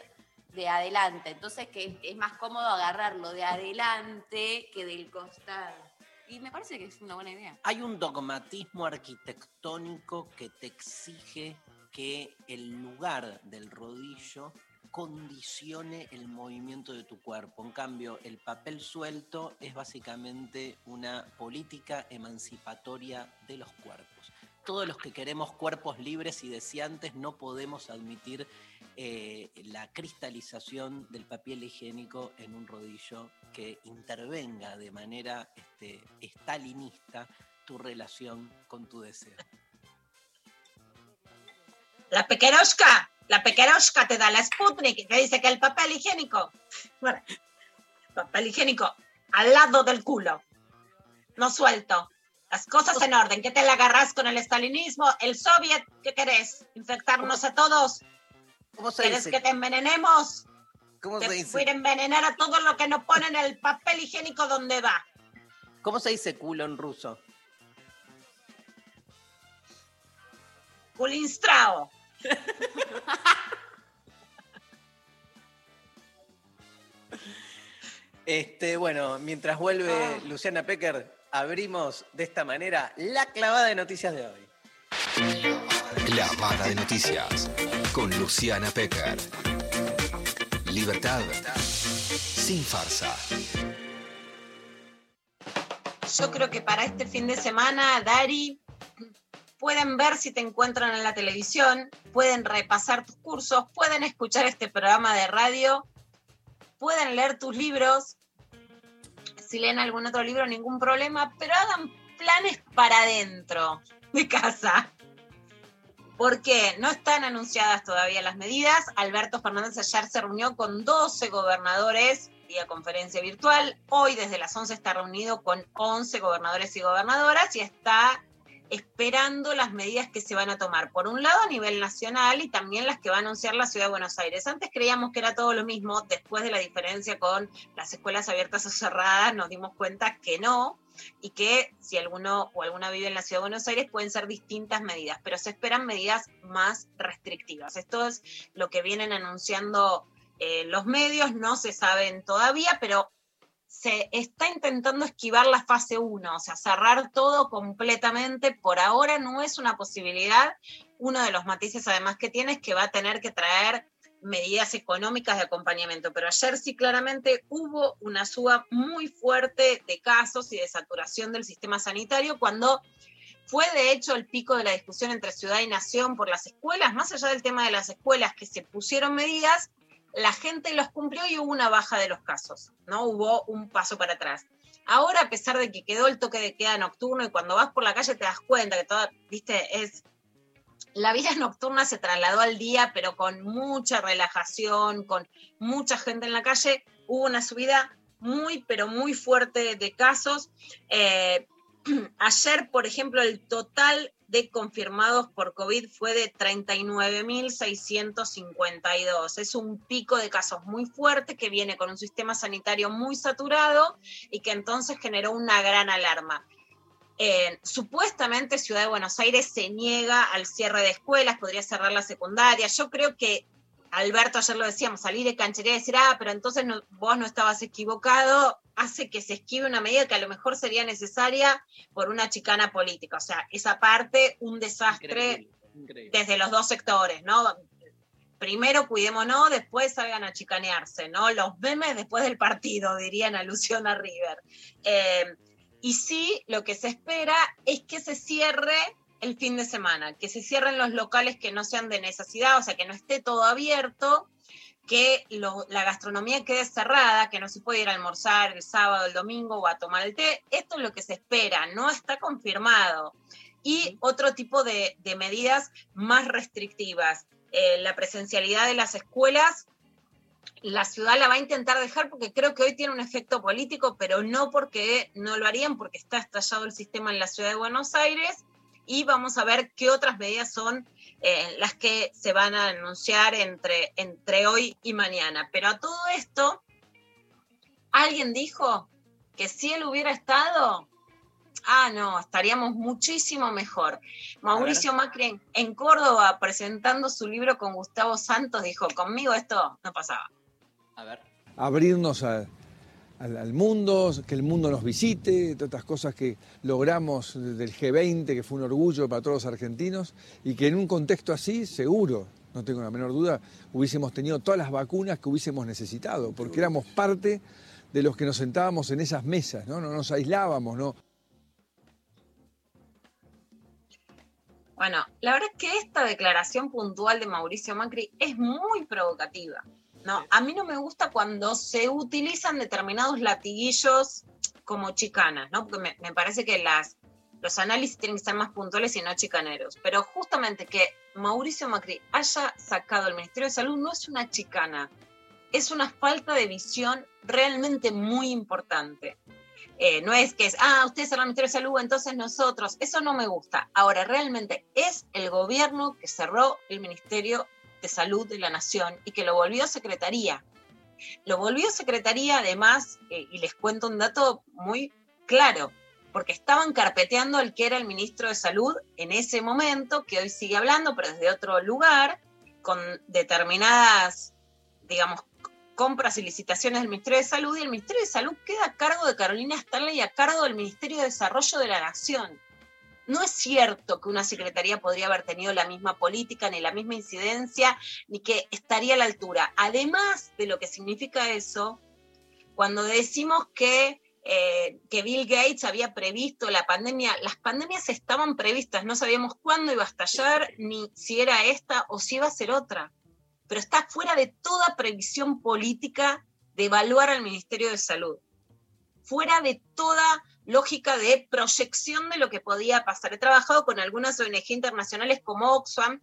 de adelante. Entonces que es más cómodo agarrarlo de adelante que del costado. Y me parece que es una buena idea. Hay un dogmatismo arquitectónico que te exige que el lugar del rodillo condicione el movimiento de tu cuerpo. En cambio, el papel suelto es básicamente una política emancipatoria de los cuerpos. Todos los que queremos cuerpos libres y deseantes no podemos admitir eh, la cristalización del papel higiénico en un rodillo que intervenga de manera este, estalinista tu relación con tu deseo. La pequeroshka, la pequeroshka te da la Sputnik te dice que el papel higiénico, bueno, papel higiénico al lado del culo, no suelto. Las cosas en orden, ¿qué te la agarras con el estalinismo? ¿El soviet? ¿Qué querés? ¿Infectarnos a todos? ¿Cómo se ¿Quieres dice? que te envenenemos? ¿Cómo Te se dice? voy a envenenar a todo lo que no ponen el papel higiénico donde va. ¿Cómo se dice culo en ruso? Kulinstrao. Este, bueno, mientras vuelve Luciana Pecker, abrimos de esta manera la clavada de noticias de hoy. Clavada de noticias con Luciana Pecker. Libertad sin farsa. Yo creo que para este fin de semana, Dari, pueden ver si te encuentran en la televisión, pueden repasar tus cursos, pueden escuchar este programa de radio, pueden leer tus libros. Si leen algún otro libro, ningún problema, pero hagan planes para adentro de casa. Porque no están anunciadas todavía las medidas. Alberto Fernández ayer se reunió con 12 gobernadores vía conferencia virtual. Hoy desde las 11 está reunido con 11 gobernadores y gobernadoras y está esperando las medidas que se van a tomar, por un lado a nivel nacional y también las que va a anunciar la Ciudad de Buenos Aires. Antes creíamos que era todo lo mismo, después de la diferencia con las escuelas abiertas o cerradas nos dimos cuenta que no y que si alguno o alguna vive en la Ciudad de Buenos Aires pueden ser distintas medidas, pero se esperan medidas más restrictivas. Esto es lo que vienen anunciando eh, los medios, no se saben todavía, pero se está intentando esquivar la fase 1, o sea, cerrar todo completamente. Por ahora no es una posibilidad. Uno de los matices además que tiene es que va a tener que traer medidas económicas de acompañamiento, pero ayer sí claramente hubo una suba muy fuerte de casos y de saturación del sistema sanitario cuando fue de hecho el pico de la discusión entre ciudad y nación por las escuelas, más allá del tema de las escuelas que se pusieron medidas, la gente los cumplió y hubo una baja de los casos, ¿no? Hubo un paso para atrás. Ahora, a pesar de que quedó el toque de queda nocturno y cuando vas por la calle te das cuenta que toda, viste, es... La vida nocturna se trasladó al día, pero con mucha relajación, con mucha gente en la calle, hubo una subida muy, pero muy fuerte de casos. Eh, ayer, por ejemplo, el total de confirmados por COVID fue de 39.652. Es un pico de casos muy fuerte que viene con un sistema sanitario muy saturado y que entonces generó una gran alarma. Eh, supuestamente Ciudad de Buenos Aires se niega al cierre de escuelas, podría cerrar la secundaria. Yo creo que Alberto, ayer lo decíamos, salir de canchería y decir, ah, pero entonces no- vos no estabas equivocado, hace que se esquive una medida que a lo mejor sería necesaria por una chicana política. O sea, esa parte, un desastre desde los dos sectores, ¿no? Primero cuidémonos, después salgan a chicanearse, ¿no? Los memes después del partido, dirían alusión a River. Eh, y sí, lo que se espera es que se cierre el fin de semana, que se cierren los locales que no sean de necesidad, o sea, que no esté todo abierto, que lo- la gastronomía quede cerrada, que no se puede ir a almorzar el sábado, el domingo o a tomar el té. Esto es lo que se espera, no está confirmado. Y otro tipo de, de medidas más restrictivas. Eh, la presencialidad de las escuelas la ciudad la va a intentar dejar porque creo que hoy tiene un efecto político, pero no porque no lo harían, porque está estallado el sistema en la ciudad de Buenos Aires. Y vamos a ver qué otras medidas son eh, las que se van a anunciar entre, entre hoy y mañana. Pero a todo esto, alguien dijo que si él hubiera estado, ah, no, estaríamos muchísimo mejor. Mauricio Macri en, en Córdoba presentando su libro con Gustavo Santos dijo, conmigo esto no pasaba. A ver. abrirnos a- al, al mundo, que el mundo nos visite, todas estas cosas que logramos del G20, que fue un orgullo para todos los argentinos, y que en un contexto así, seguro, no tengo la menor duda, hubiésemos tenido todas las vacunas que hubiésemos necesitado, porque éramos parte de los que nos sentábamos en esas mesas, ¿no? No nos aislábamos, ¿no? Bueno, la verdad es que esta declaración puntual de Mauricio Macri es muy provocativa. No, a mí no me gusta cuando se utilizan determinados latiguillos como chicanas, ¿no? Porque me, me parece que las, los análisis tienen que ser más puntuales y no chicaneros. Pero justamente que Mauricio Macri haya sacado el Ministerio de Salud no es una chicana, es una falta de visión realmente muy importante. Eh, no es que es, ah, ustedes cerraron el Ministerio de Salud, entonces nosotros. Eso no me gusta. Ahora, realmente es el gobierno que cerró el Ministerio de Salud de la Nación y que lo volvió secretaría. Lo volvió secretaría, además, eh, y les cuento un dato muy claro, porque estaban carpeteando al que era el ministro de Salud en ese momento, que hoy sigue hablando, pero desde otro lugar, con determinadas, digamos, compras y licitaciones del Ministerio de Salud y el Ministerio de Salud queda a cargo de Carolina Stanley y a cargo del Ministerio de Desarrollo de la Nación. No es cierto que una secretaría podría haber tenido la misma política, ni la misma incidencia, ni que estaría a la altura. Además de lo que significa eso, cuando decimos que, eh, que Bill Gates había previsto la pandemia, las pandemias estaban previstas, no sabíamos cuándo iba a estallar, ni si era esta o si iba a ser otra pero está fuera de toda previsión política de evaluar al Ministerio de Salud, fuera de toda lógica de proyección de lo que podía pasar. He trabajado con algunas ONG internacionales como Oxfam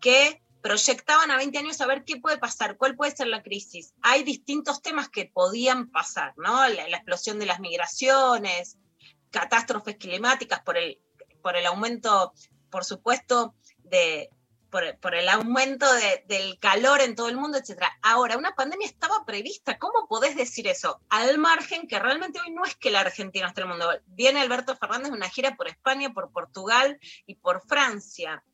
que proyectaban a 20 años a ver qué puede pasar, cuál puede ser la crisis. Hay distintos temas que podían pasar, ¿no? La, explosión de las migraciones, catástrofes climáticas por el, por el aumento, por supuesto, de, por, el aumento de, del calor en todo el mundo, etc. Ahora, una pandemia estaba prevista. ¿Cómo podés decir eso? Al margen que realmente hoy no es que la Argentina esté en el mundo. Viene Alberto Fernández de una gira por España, por Portugal y por Francia.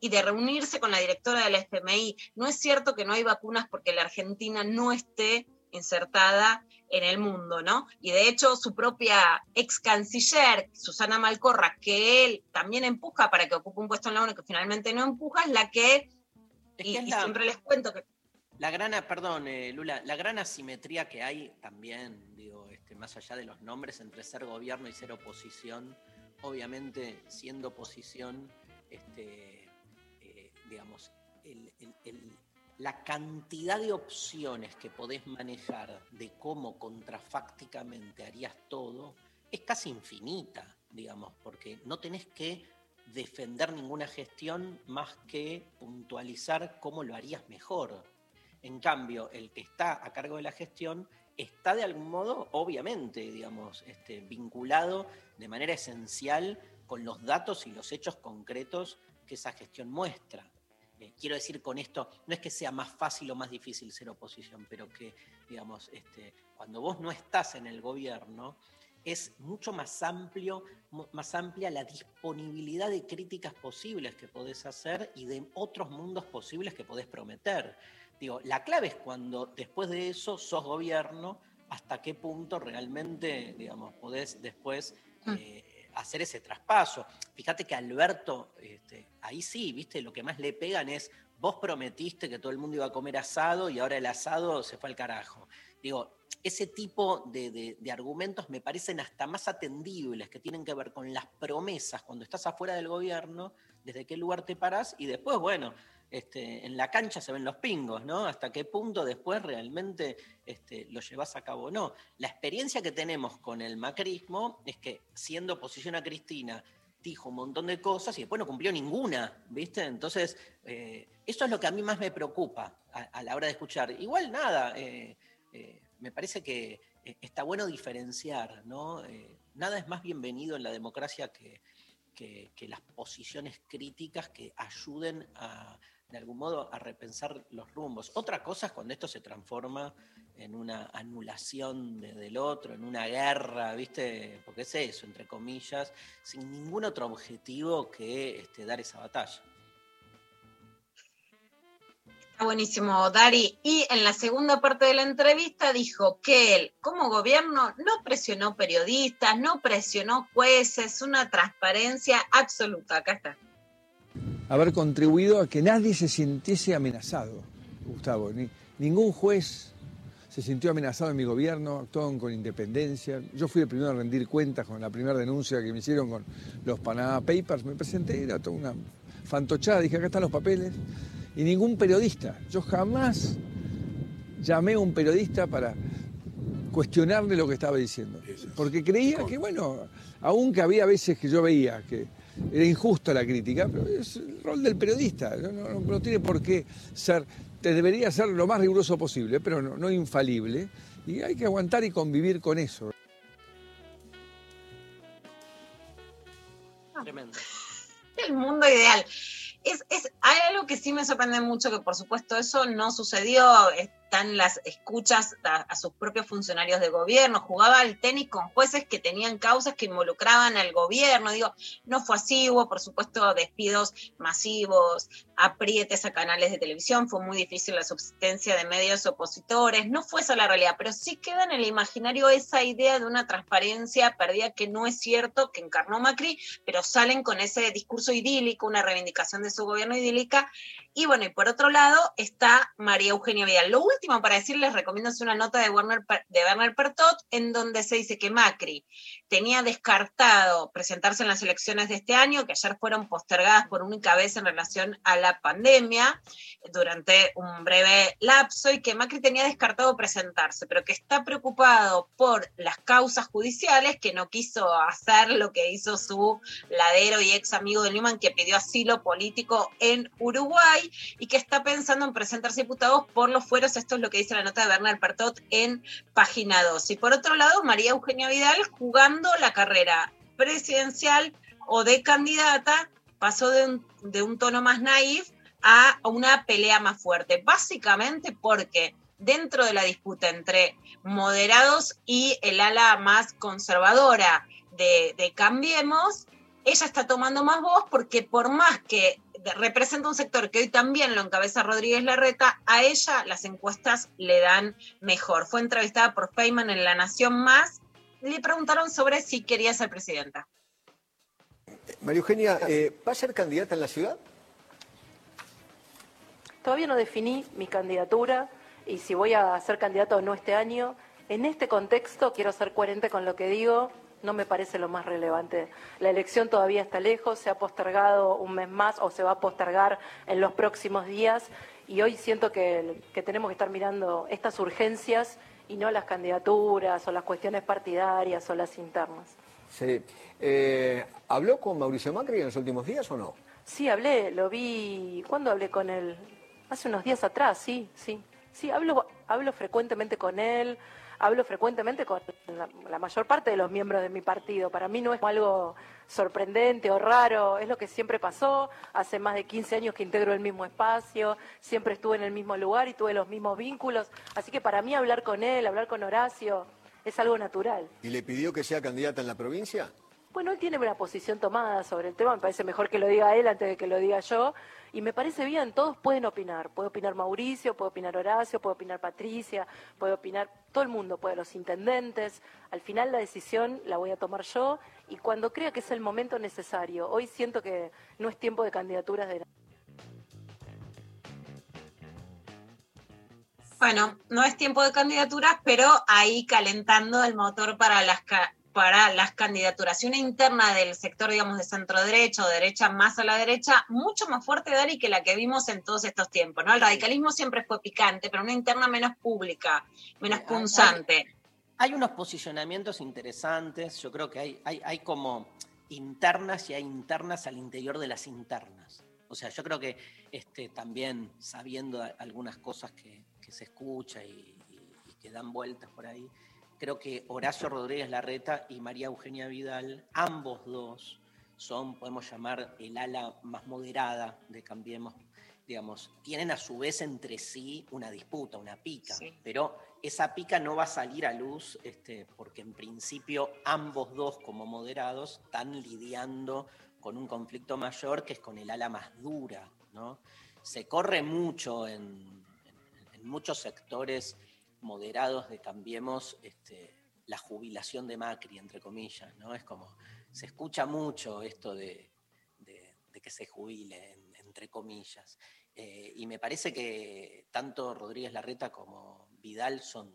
Y de reunirse con la directora del FMI. No es cierto que no hay vacunas porque la Argentina no esté insertada en el mundo, ¿no? Y de hecho su propia ex canciller, Susana Malcorra, que él también empuja para que ocupe un puesto en la ONU, que finalmente no empuja, es la que, Es y, que siempre les cuento que La gran, perdón, eh, Lula, la gran asimetría que hay también, digo, este, más allá de los nombres, entre ser gobierno y ser oposición, obviamente siendo oposición, este, eh, digamos, el- el- el- la cantidad de opciones que podés manejar de cómo contrafácticamente harías todo es casi infinita, digamos, porque no tenés que defender ninguna gestión más que puntualizar cómo lo harías mejor. En cambio, el que está a cargo de la gestión está de algún modo, obviamente, digamos, este, vinculado de manera esencial con los datos y los hechos concretos que esa gestión muestra. Eh, quiero decir con esto, no es que sea más fácil o más difícil ser oposición, pero que, digamos, este, cuando vos no estás en el gobierno, es mucho más amplio, más amplia la disponibilidad de críticas posibles que podés hacer y de otros mundos posibles que podés prometer. Digo, la clave es cuando después de eso sos gobierno, hasta qué punto realmente, digamos, podés después eh, hacer ese traspaso. Fíjate que Alberto, este, ahí sí, viste, lo que más le pegan es, vos prometiste que todo el mundo iba a comer asado y ahora el asado se fue al carajo. Digo, ese tipo de, de- de argumentos me parecen hasta más atendibles, que tienen que ver con las promesas cuando estás afuera del gobierno, desde qué lugar te parás y después, bueno, este, en la cancha se ven los pingos, ¿no? Hasta qué punto después realmente este, lo llevas a cabo o no. La experiencia que tenemos con el macrismo es que siendo oposición a Cristina, dijo un montón de cosas y después no cumplió ninguna, ¿viste? Entonces, eh, eso es lo que a mí más me preocupa a, la hora de escuchar. Igual nada, eh, eh, me parece que eh, está bueno diferenciar, ¿no? Nada es más bienvenido en la democracia que las posiciones críticas que ayuden a, de algún modo, a repensar los rumbos. Otra cosa es cuando esto se transforma en una anulación de- del otro, en una guerra, ¿viste? Porque es eso, entre comillas, sin ningún otro objetivo que este, dar esa batalla. Está buenísimo, Dari. Y en la segunda parte de la entrevista dijo que él, como gobierno, no presionó periodistas, no presionó jueces, una transparencia absoluta. Acá está. Haber contribuido a que nadie se sintiese amenazado, Gustavo. Ni- ningún juez se sintió amenazado en mi gobierno, actuaron con independencia. Yo fui el primero a rendir cuentas con la primera denuncia que me hicieron con los Panama Papers. Me presenté, era toda una fantochada, dije, acá están los papeles. Y ningún periodista, yo jamás llamé a un periodista para cuestionarle lo que estaba diciendo. Porque creía que, bueno, aunque había veces que yo veía que era injusta la crítica, pero es el rol del periodista, no, no- no tiene por qué ser, te debería ser lo más riguroso posible, pero no, no infalible, y hay que aguantar y convivir con eso. Tremendo. El mundo ideal. Es, es, hay algo que sí me sorprende mucho, que por supuesto eso no sucedió. Están las escuchas a, sus propios funcionarios de gobierno. Jugaba al tenis con jueces que tenían causas que involucraban al gobierno. Digo, no fue así. Hubo, por supuesto, despidos masivos, aprietes a canales de televisión. Fue muy difícil la subsistencia de medios opositores. No fue esa la realidad, pero sí queda en el imaginario esa idea de una transparencia perdida que no es cierto, que encarnó Macri, pero salen con ese discurso idílico, una reivindicación de su gobierno idílica. Y bueno, y por otro lado está María Eugenia Vidal. Lo último para decirles, recomiendo hacer una nota de Werner, de Werner Pertot, en donde se dice que Macri tenía descartado presentarse en las elecciones de este año, que ayer fueron postergadas por única vez en relación a la pandemia, durante un breve lapso, y que Macri tenía descartado presentarse, pero que está preocupado por las causas judiciales, que no quiso hacer lo que hizo su ladero y ex amigo de Newman, que pidió asilo político en Uruguay, y que está pensando en presentarse diputados por los fueros. Esto es lo que dice la nota de Bernard Pertot en página 2. Y por otro lado, María Eugenia Vidal jugando la carrera presidencial o de candidata, pasó de un, de un tono más naif a una pelea más fuerte, básicamente porque dentro de la disputa entre moderados y el ala más conservadora de, de Cambiemos, ella está tomando más voz porque por más que representa un sector que hoy también lo encabeza Rodríguez Larreta, a ella las encuestas le dan mejor. Fue entrevistada por Feynman en La Nación Más. Le preguntaron sobre si quería ser presidenta. María Eugenia, eh, ¿va a ser candidata en la ciudad? Todavía no definí mi candidatura y si voy a ser candidato o no este año. En este contexto quiero ser coherente con lo que digo, no me parece lo más relevante. La elección todavía está lejos, se ha postergado un mes más o se va a postergar en los próximos días y hoy siento que, que tenemos que estar mirando estas urgencias y no las candidaturas o las cuestiones partidarias o las internas. Sí. Eh, ¿Habló con Mauricio Macri en los últimos días o no? Sí, hablé, lo vi. ¿Cuándo hablé con él? Hace unos días atrás, sí, sí. Sí, hablo, hablo frecuentemente con él. Hablo frecuentemente con la, mayor parte de los miembros de mi partido. Para mí no es algo sorprendente o raro, es lo que siempre pasó. Hace más de 15 años que integro el mismo espacio, siempre estuve en el mismo lugar y tuve los mismos vínculos. Así que para mí hablar con él, hablar con Horacio, es algo natural. ¿Y le pidió que sea candidata en la provincia? Bueno, él tiene una posición tomada sobre el tema, me parece mejor que lo diga él antes de que lo diga yo, y me parece bien, todos pueden opinar, puede opinar Mauricio, puede opinar Horacio, puede opinar Patricia, puede opinar todo el mundo, puede los intendentes, al final la decisión la voy a tomar yo y cuando crea que es el momento necesario, hoy siento que no es tiempo de candidaturas de... Bueno, no es tiempo de candidaturas, pero ahí calentando el motor para las, para las candidaturas. Y una interna del sector, digamos, de centro derecha o derecha más a la derecha, mucho más fuerte, Dari, que la que vimos en todos estos tiempos, ¿no? El radicalismo siempre fue picante, pero una interna menos pública, menos hay- punzante. Hay unos posicionamientos interesantes, yo creo que hay, hay, hay como internas y hay internas al interior de las internas. O sea, yo creo que este, también sabiendo algunas cosas que, que se escucha y, y- y que dan vueltas por ahí, creo que Horacio Rodríguez Larreta y María Eugenia Vidal, ambos dos, son, podemos llamar, el ala más moderada de Cambiemos, digamos, tienen a su vez entre sí una disputa, una pica, pero esa pica no va a salir a luz este, porque en principio ambos dos como moderados están lidiando con un conflicto mayor que es con el ala más dura, ¿no? Se corre mucho en, en- en muchos sectores moderados de Cambiemos este, la jubilación de Macri, entre comillas, ¿no? Es como, se escucha mucho esto de, que se jubile, en- entre comillas. Eh, y me parece que tanto Rodríguez Larreta como Vidal son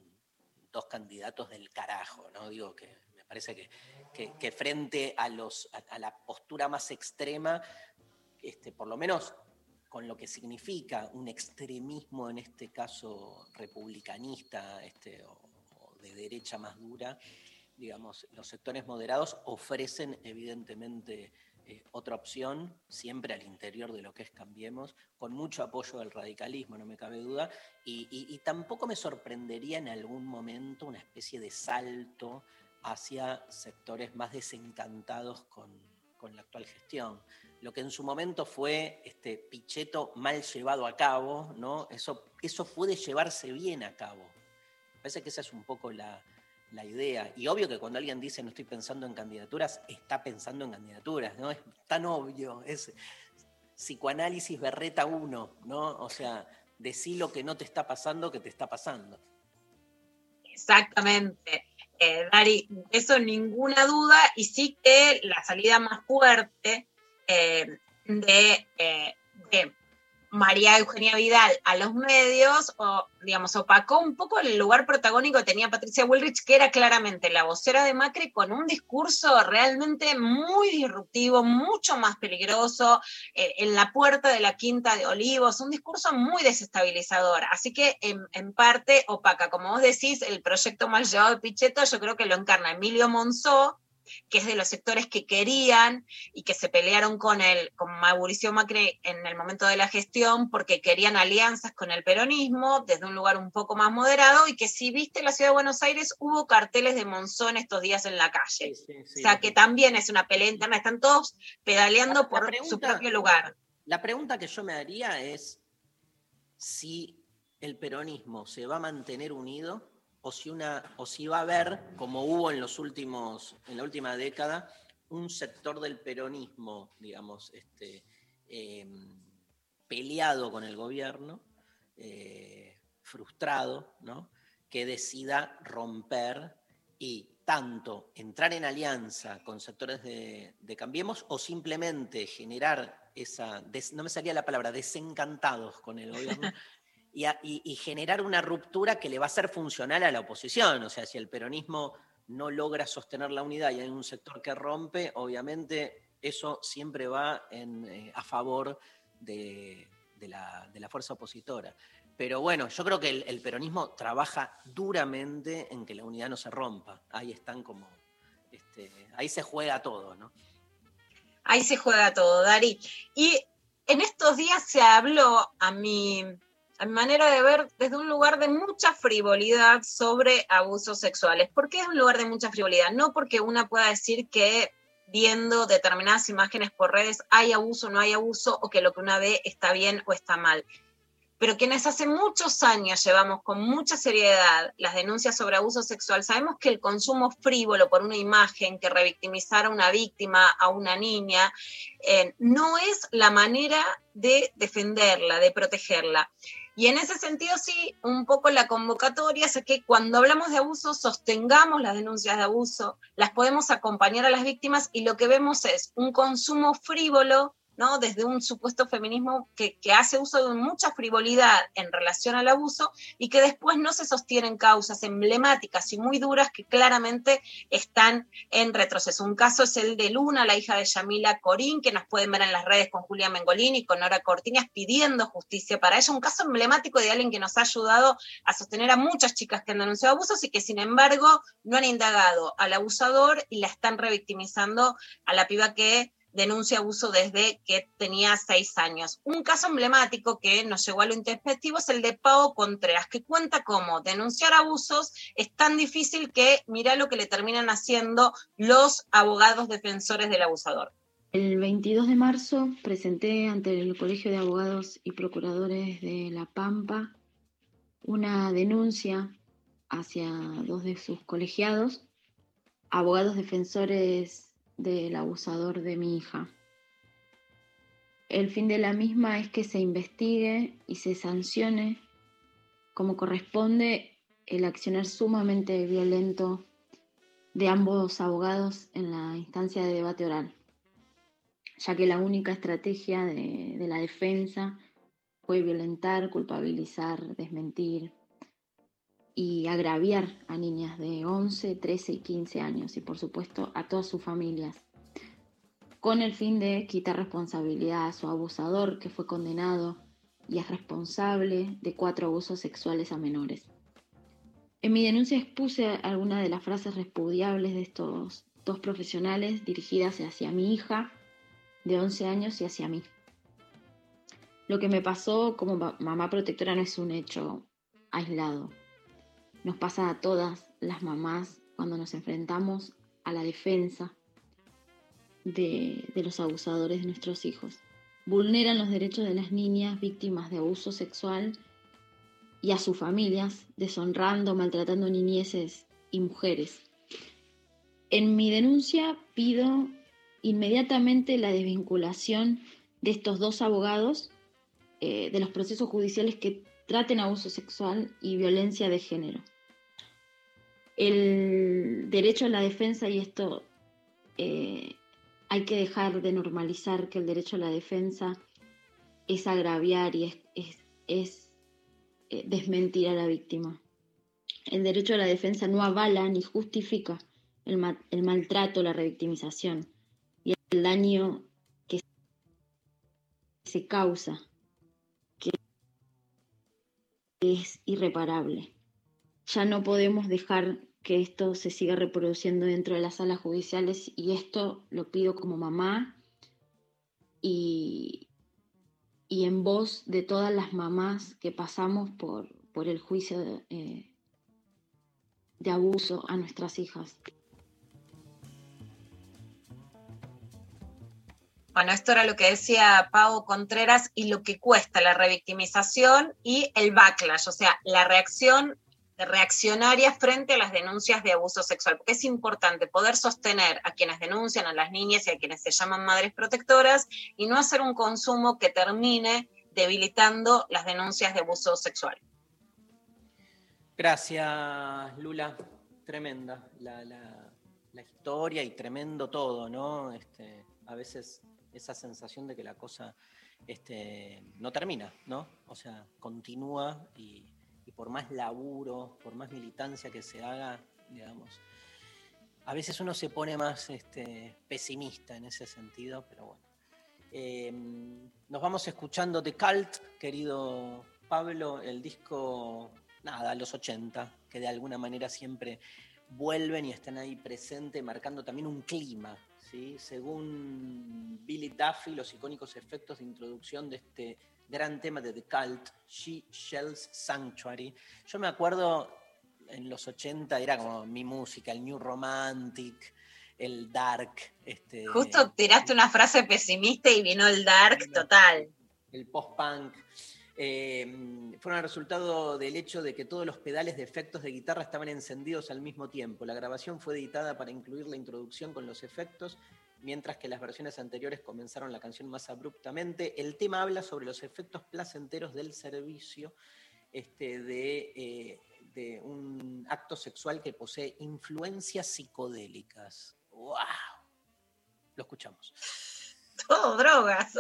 dos candidatos del carajo, ¿no? Digo que me parece que, frente a, los, a la postura más extrema, este, por lo menos con lo que significa un extremismo, en este caso republicanista este, o, de derecha más dura, digamos, los sectores moderados ofrecen evidentemente eh, otra opción, siempre al interior de lo que es Cambiemos, con mucho apoyo del radicalismo, no me cabe duda, y, y- y tampoco me sorprendería en algún momento una especie de salto hacia sectores más desencantados con, con la actual gestión. Lo que en su momento fue este Pichetto mal llevado a cabo, ¿no? Eso, eso puede llevarse bien a cabo. Me parece que esa es un poco la, la idea. Y obvio que cuando alguien dice no estoy pensando en candidaturas, está pensando en candidaturas, ¿no? Es tan obvio, es psicoanálisis berreta 1, ¿no? O sea, decí lo que no te está pasando, que te está pasando. Exactamente. Eh, Dari, eso ninguna duda, y sí que la salida más fuerte eh, de, eh, de María Eugenia Vidal a los medios, o digamos, opacó un poco el lugar protagónico que tenía Patricia Bullrich, que era claramente la vocera de Macri con un discurso realmente muy disruptivo, mucho más peligroso, eh, en la puerta de la Quinta de Olivos, un discurso muy desestabilizador. Así que en, en parte opaca, como vos decís, el proyecto mal llevado de Pichetto, yo creo que lo encarna Emilio Monzó, que es de los sectores que querían y que se pelearon con, el, con Mauricio Macri en el momento de la gestión porque querían alianzas con el peronismo desde un lugar un poco más moderado y que si viste la ciudad de Buenos Aires hubo carteles de Monzón estos días en la calle. o sea que también es una pelea interna, están todos pedaleando por su propio lugar. La pregunta que yo me haría es si el peronismo se va a mantener unido o si, va a haber, como hubo en, la última década, un sector del peronismo, digamos, este, eh, peleado con el gobierno, eh, frustrado, ¿no? que decida romper y tanto entrar en alianza con sectores de, Cambiemos o simplemente generar esa, no me salía la palabra, desencantados con el gobierno, y, generar una ruptura que le va a ser funcional a la oposición. O sea, si el peronismo no logra sostener la unidad y hay un sector que rompe, obviamente eso siempre va eh, a favor de, la, fuerza opositora. Pero bueno, yo creo que el, el peronismo trabaja duramente en que la unidad no se rompa. Ahí están como, este, ahí se juega todo, ¿no? Ahí se juega todo, Dari. Y en estos días se habló, a mi a mi manera de ver, desde un lugar de mucha frivolidad sobre abusos sexuales. ¿Por qué es un lugar de mucha frivolidad? No porque una pueda decir que viendo determinadas imágenes por redes hay abuso no hay abuso, o que lo que una ve está bien o está mal pero quienes hace muchos años llevamos con mucha seriedad las denuncias sobre abuso sexual, sabemos que el consumo frívolo por una imagen que revictimizar a una víctima, a una niña, eh, no es la manera de defenderla, de protegerla. Y en ese sentido, sí, un poco la convocatoria es que cuando hablamos de abuso, sostengamos las denuncias de abuso, las podemos acompañar a las víctimas y lo que vemos es un consumo frívolo ¿no? desde un supuesto feminismo que, hace uso de mucha frivolidad en relación al abuso y que después no se sostienen causas emblemáticas y muy duras que claramente están en retroceso. Un caso es el de Luna, la hija de Yamila Corín, que nos pueden ver en las redes con Julia Mengolini y con Nora Cortiñas pidiendo justicia para ella. Un caso emblemático de alguien que nos ha ayudado a sostener a muchas chicas que han denunciado abusos y que sin embargo no han indagado al abusador y la están revictimizando a la piba que denuncia abuso desde que tenía seis años. Un caso emblemático que nos llegó a lo introspectivo es el de Pau Contreras, que cuenta cómo denunciar abusos es tan difícil que mira lo que le terminan haciendo los abogados defensores del abusador. El 22 de marzo presenté ante el Colegio de Abogados y Procuradores de La Pampa una denuncia hacia dos de sus colegiados, abogados defensores del abusador de mi hija. El fin de la misma es que se investigue y se sancione como corresponde el accionar sumamente violento de ambos abogados en la instancia de debate oral, ya que la única estrategia de, la defensa fue violentar, culpabilizar, desmentir, y agraviar a niñas de 11, 13 y 15 años y por supuesto a todas sus familias, con el fin de quitar responsabilidad a su abusador que fue condenado y es responsable de cuatro abusos sexuales a menores. En mi denuncia expuse algunas de las frases repudiables de estos dos profesionales dirigidas hacia mi hija de 11 años y hacia mí. Lo que me pasó como mamá protectora no es un hecho aislado. Nos pasa a todas las mamás cuando nos enfrentamos a la defensa de, los abusadores de nuestros hijos. Vulneran los derechos de las niñas víctimas de abuso sexual y a sus familias, deshonrando, maltratando niñeces y mujeres. En mi denuncia pido inmediatamente la desvinculación de estos dos abogados eh, de los procesos judiciales que traten abuso sexual y violencia de género el derecho a la defensa, y esto eh, hay que dejar de normalizar que el derecho a la defensa es agraviar y es, eh, desmentir a la víctima. El derecho a la defensa no avala ni justifica el, el maltrato, la revictimización y el daño que se causa, que es irreparable. Ya no podemos dejar que esto se siga reproduciendo dentro de las salas judiciales y esto lo pido como mamá y, y en voz de todas las mamás que pasamos por, por el juicio de, eh, de abuso a nuestras hijas. Bueno, esto era lo que decía Pau Contreras y lo que cuesta la revictimización y el backlash, o sea, la reacción reaccionaria frente a las denuncias de abuso sexual, porque es importante poder sostener a quienes denuncian, a las niñas y a quienes se llaman madres protectoras, y no hacer un consumo que termine debilitando las denuncias de abuso sexual. Gracias, Lula. Tremenda la, historia y tremendo todo, ¿no? Este, a veces esa sensación de que la cosa este, no termina, ¿no? O sea, continúa y, y por más laburo, por más militancia que se haga, digamos, a veces uno se pone más este, pesimista en ese sentido, pero bueno. Eh, nos vamos escuchando de Cult, querido Pablo, el disco, nada, los 80, que de alguna manera siempre vuelven y están ahí presentes, marcando también un clima, ¿sí? Según Billy Duffy, los icónicos efectos de introducción de este gran tema de The Cult, She Shells Sanctuary. Yo me acuerdo en los 80 era como mi música, el New Romantic, el Dark. Este, Justo tiraste una frase pesimista y vino el dark total. el post-punk. eh, fueron el resultado del hecho de que todos los pedales de efectos de guitarra estaban encendidos al mismo tiempo. La grabación fue editada para incluir la introducción con los efectos, mientras que las versiones anteriores comenzaron la canción más abruptamente. El tema habla sobre los efectos placenteros del servicio este, de, eh, de un acto sexual que posee influencias psicodélicas. ¡Wow! Lo escuchamos. Todo drogas.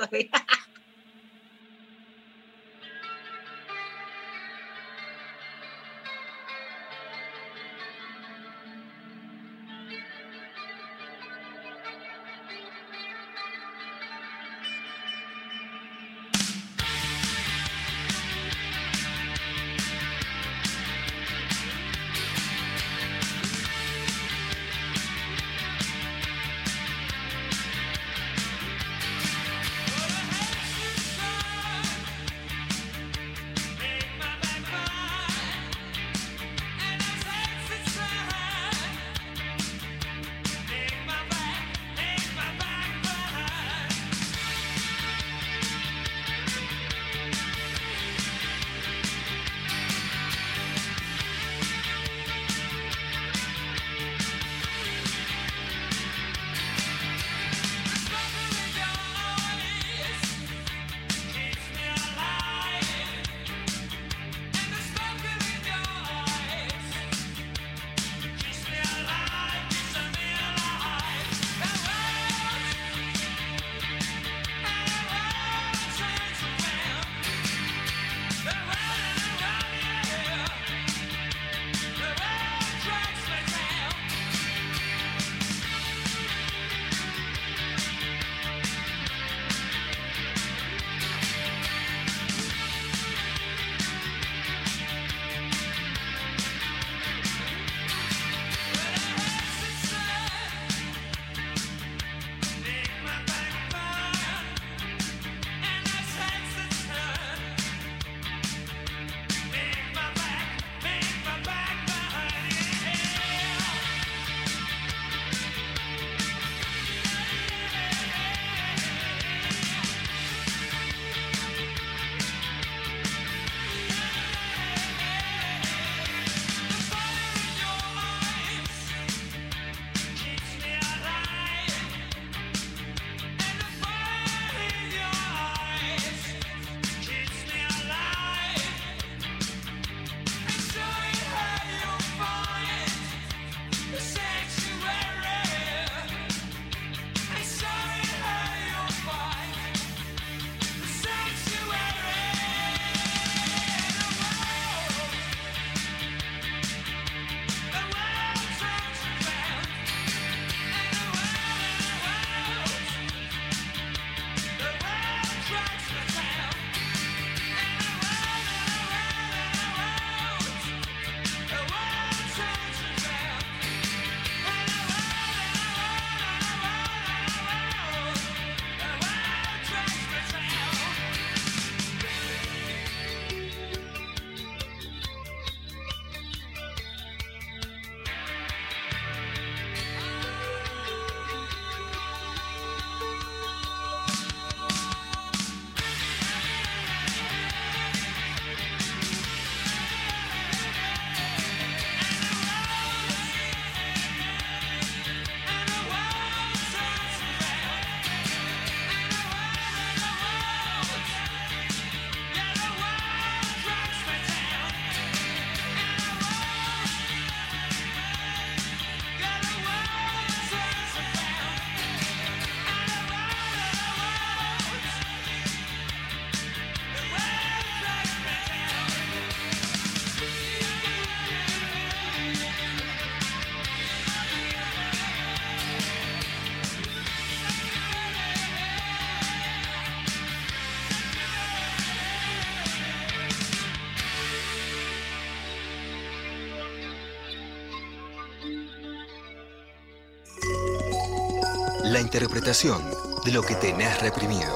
Interpretación de lo que tenés reprimido.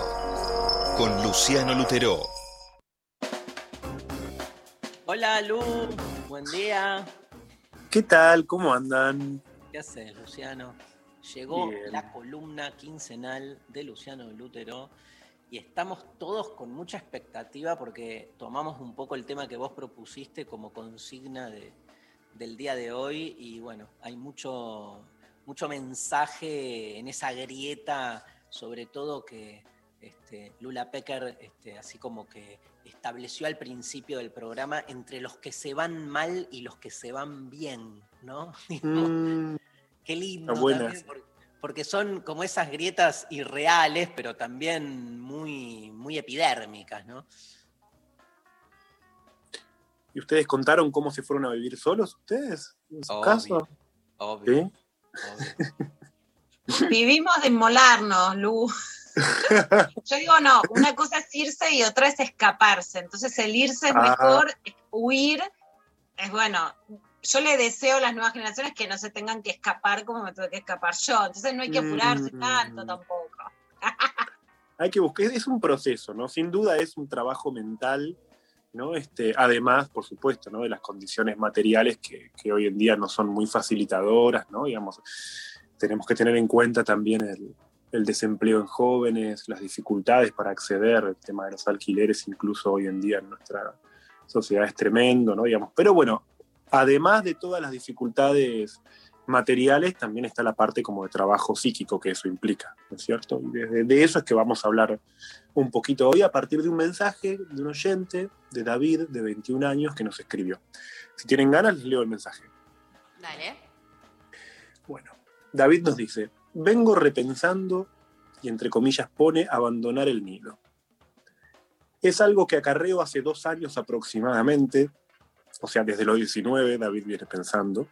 Con Luciano Lutero. Hola Lu, buen día. ¿Qué tal? ¿Cómo andan? ¿Qué haces, Luciano? Llegó Bien. la columna quincenal de Luciano Lútero y estamos todos con mucha expectativa porque tomamos un poco el tema que vos propusiste como consigna de- del día de hoy y bueno, hay mucho, mucho mensaje en esa grieta, sobre todo que este, Lula Pecker, este, así como que estableció al principio del programa, entre los que se van mal y los que se van bien, ¿no? Mm, Qué lindo. También, porque son como esas grietas irreales, pero también muy, muy epidérmicas, ¿no? ¿Y ustedes contaron cómo se fueron a vivir solos ustedes? ¿En su Obvio, caso? Obvio. ¿Sí? Vivimos de inmolarnos, Lu. Yo digo, no, una cosa es irse y otra es escaparse. Entonces el irse es Ah. mejor, huir es bueno. Yo le deseo a las nuevas generaciones que no se tengan que escapar como me tuve que escapar yo. Entonces no hay que apurarse Mm. tanto tampoco. Hay que buscar, es un proceso, ¿no? Sin duda es un trabajo mental, ¿no? Este, además, por supuesto, ¿no? De las condiciones materiales que, que hoy en día no son muy facilitadoras, ¿no? Digamos, tenemos que tener en cuenta también el, el desempleo en jóvenes, las dificultades para acceder, el tema de los alquileres, incluso hoy en día en nuestra sociedad es tremendo, ¿no? Digamos, pero bueno, además de todas las dificultades materiales, también está la parte como de trabajo psíquico que eso implica, ¿no es cierto? Y de, de eso es que vamos a hablar un poquito hoy a partir de un mensaje de un oyente, de David, de 21 años, que nos escribió. Si tienen ganas, les leo el mensaje. Dale. Bueno, David nos dice, vengo repensando, y entre comillas pone, abandonar el nido. Es algo que acarreo hace dos años aproximadamente, o sea, desde los 19 David viene pensando,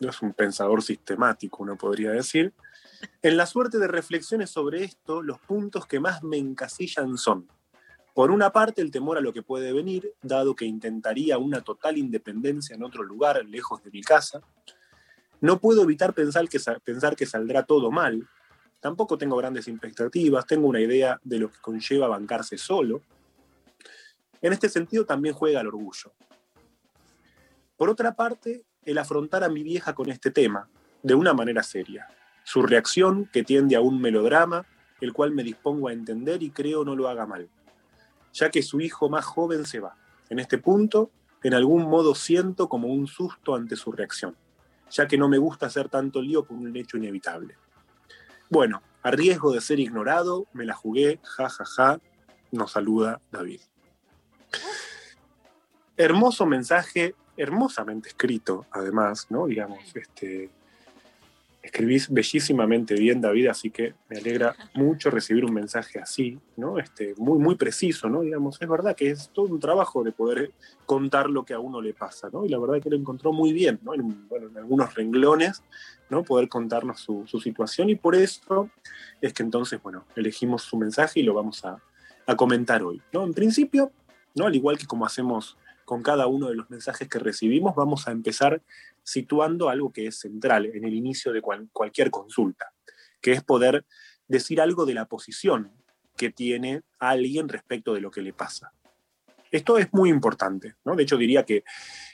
es un pensador sistemático, uno podría decir. En la suerte de reflexiones sobre esto, los puntos que más me encasillan son, por una parte, el temor a lo que puede venir, dado que intentaría una total independencia en otro lugar, lejos de mi casa. No puedo evitar pensar que, sa- pensar que saldrá todo mal. Tampoco tengo grandes expectativas, tengo una idea de lo que conlleva bancarse solo. En este sentido también juega el orgullo. Por otra parte, el afrontar a mi vieja con este tema, de una manera seria. Su reacción, que tiende a un melodrama, el cual me dispongo a entender y creo no lo haga mal, ya que su hijo más joven se va. En este punto, en algún modo siento como un susto ante su reacción, ya que no me gusta hacer tanto lío por un hecho inevitable. Bueno, a riesgo de ser ignorado, me la jugué, ja, ja, ja, nos saluda David. Hermoso mensaje, hermosamente escrito, además, ¿no? Digamos, este, escribís bellísimamente bien, David, así que me alegra mucho recibir un mensaje así, ¿no? Este, muy, muy preciso, ¿no? Digamos, es verdad que es todo un trabajo de poder contar lo que a uno le pasa, ¿no? Y la verdad que lo encontró muy bien, ¿no? En, bueno, en algunos renglones, ¿no? Poder contarnos su, su situación y por eso es que entonces, bueno, elegimos su mensaje y lo vamos a, a comentar hoy, ¿no? En principio, ¿no? Al igual que como hacemos con cada uno de los mensajes que recibimos, vamos a empezar situando algo que es central en el inicio de cual- cualquier consulta, que es poder decir algo de la posición que tiene alguien respecto de lo que le pasa. Esto es muy importante, ¿no? De hecho, diría que,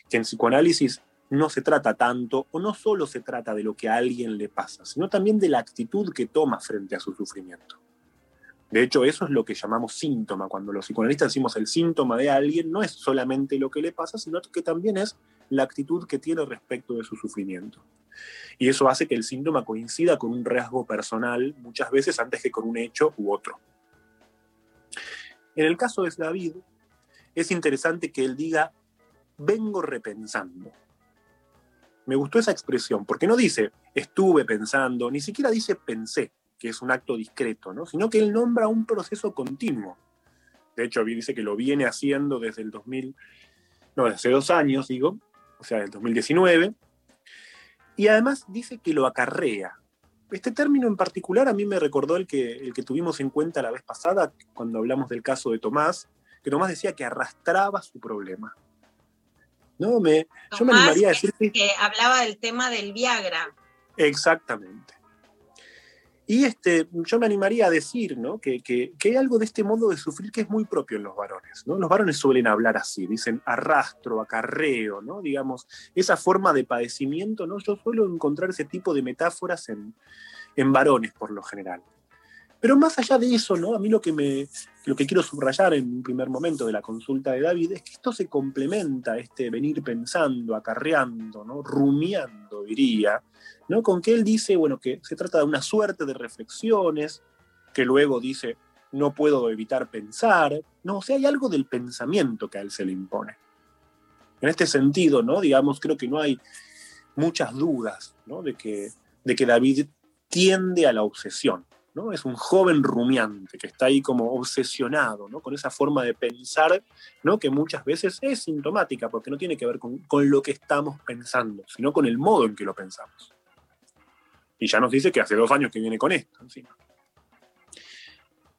que en psicoanálisis no se trata tanto, o no solo se trata de lo que a alguien le pasa, sino también de la actitud que toma frente a su sufrimiento. De hecho, eso es lo que llamamos síntoma. Cuando los psicoanalistas decimos el síntoma de alguien, no es solamente lo que le pasa, sino que también es la actitud que tiene respecto de su sufrimiento. Y eso hace que el síntoma coincida con un rasgo personal muchas veces antes que con un hecho u otro. En el caso de David, es interesante que él diga, vengo repensando. Me gustó esa expresión, porque no dice, estuve pensando, ni siquiera dice pensé, que es un acto discreto, ¿no? sino que él nombra un proceso continuo. De hecho, dice que lo viene haciendo desde el 2000, no, desde hace dos años, digo, o sea, del 2019, y además dice que lo acarrea. Este término en particular a mí me recordó el que, el que tuvimos en cuenta la vez pasada, cuando hablamos del caso de Tomás, que Tomás decía que arrastraba su problema. No, me, yo me Tomás, animaría a decir que que hablaba del tema del Viagra. Exactamente. Y este, yo me animaría a decir ¿no? que, que- hay algo de este modo de sufrir que es muy propio en los varones. ¿no? Los varones suelen hablar así, dicen arrastro, acarreo, ¿no? digamos, esa forma de padecimiento. ¿no? Yo suelo encontrar ese tipo de metáforas en, en varones por lo general. Pero más allá de eso, ¿no? a mí lo que, me, lo que quiero subrayar en un primer momento de la consulta de David es que esto se complementa, este venir pensando, acarreando, ¿no? rumiando, diría, ¿no? Con que él dice, bueno, que se trata de una suerte de reflexiones, que luego dice, no puedo evitar pensar, no, o sea, hay algo del pensamiento que a él se le impone. En este sentido, ¿no? Digamos, creo que no hay muchas dudas, ¿no? De que, de que David tiende a la obsesión, ¿no? Es un joven rumiante que está ahí como obsesionado, ¿no? Con esa forma de pensar, ¿no? Que muchas veces es sintomática, porque no tiene que ver con, con lo que estamos pensando, sino con el modo en que lo pensamos. Y ya nos dice que hace dos años que viene con esto.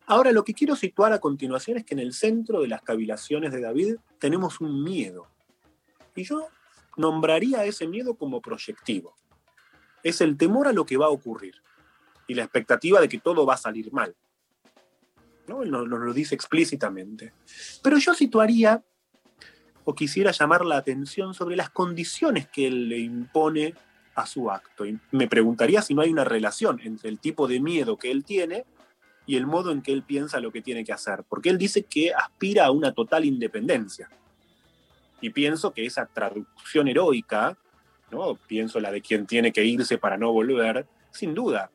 Ahora, lo que quiero situar a continuación es que en el centro de las cavilaciones de David tenemos un miedo. Y yo nombraría ese miedo como proyectivo. Es el temor a lo que va a ocurrir y la expectativa de que todo va a salir mal. ¿No? Nos, nos lo dice explícitamente. Pero yo situaría o quisiera llamar la atención sobre las condiciones que él le impone a su acto. Y me preguntaría si no hay una relación entre el tipo de miedo que él tiene y el modo en que él piensa lo que tiene que hacer. Porque él dice que aspira a una total independencia. Y pienso que esa traducción heroica, ¿no? pienso la de quien tiene que irse para no volver, sin duda,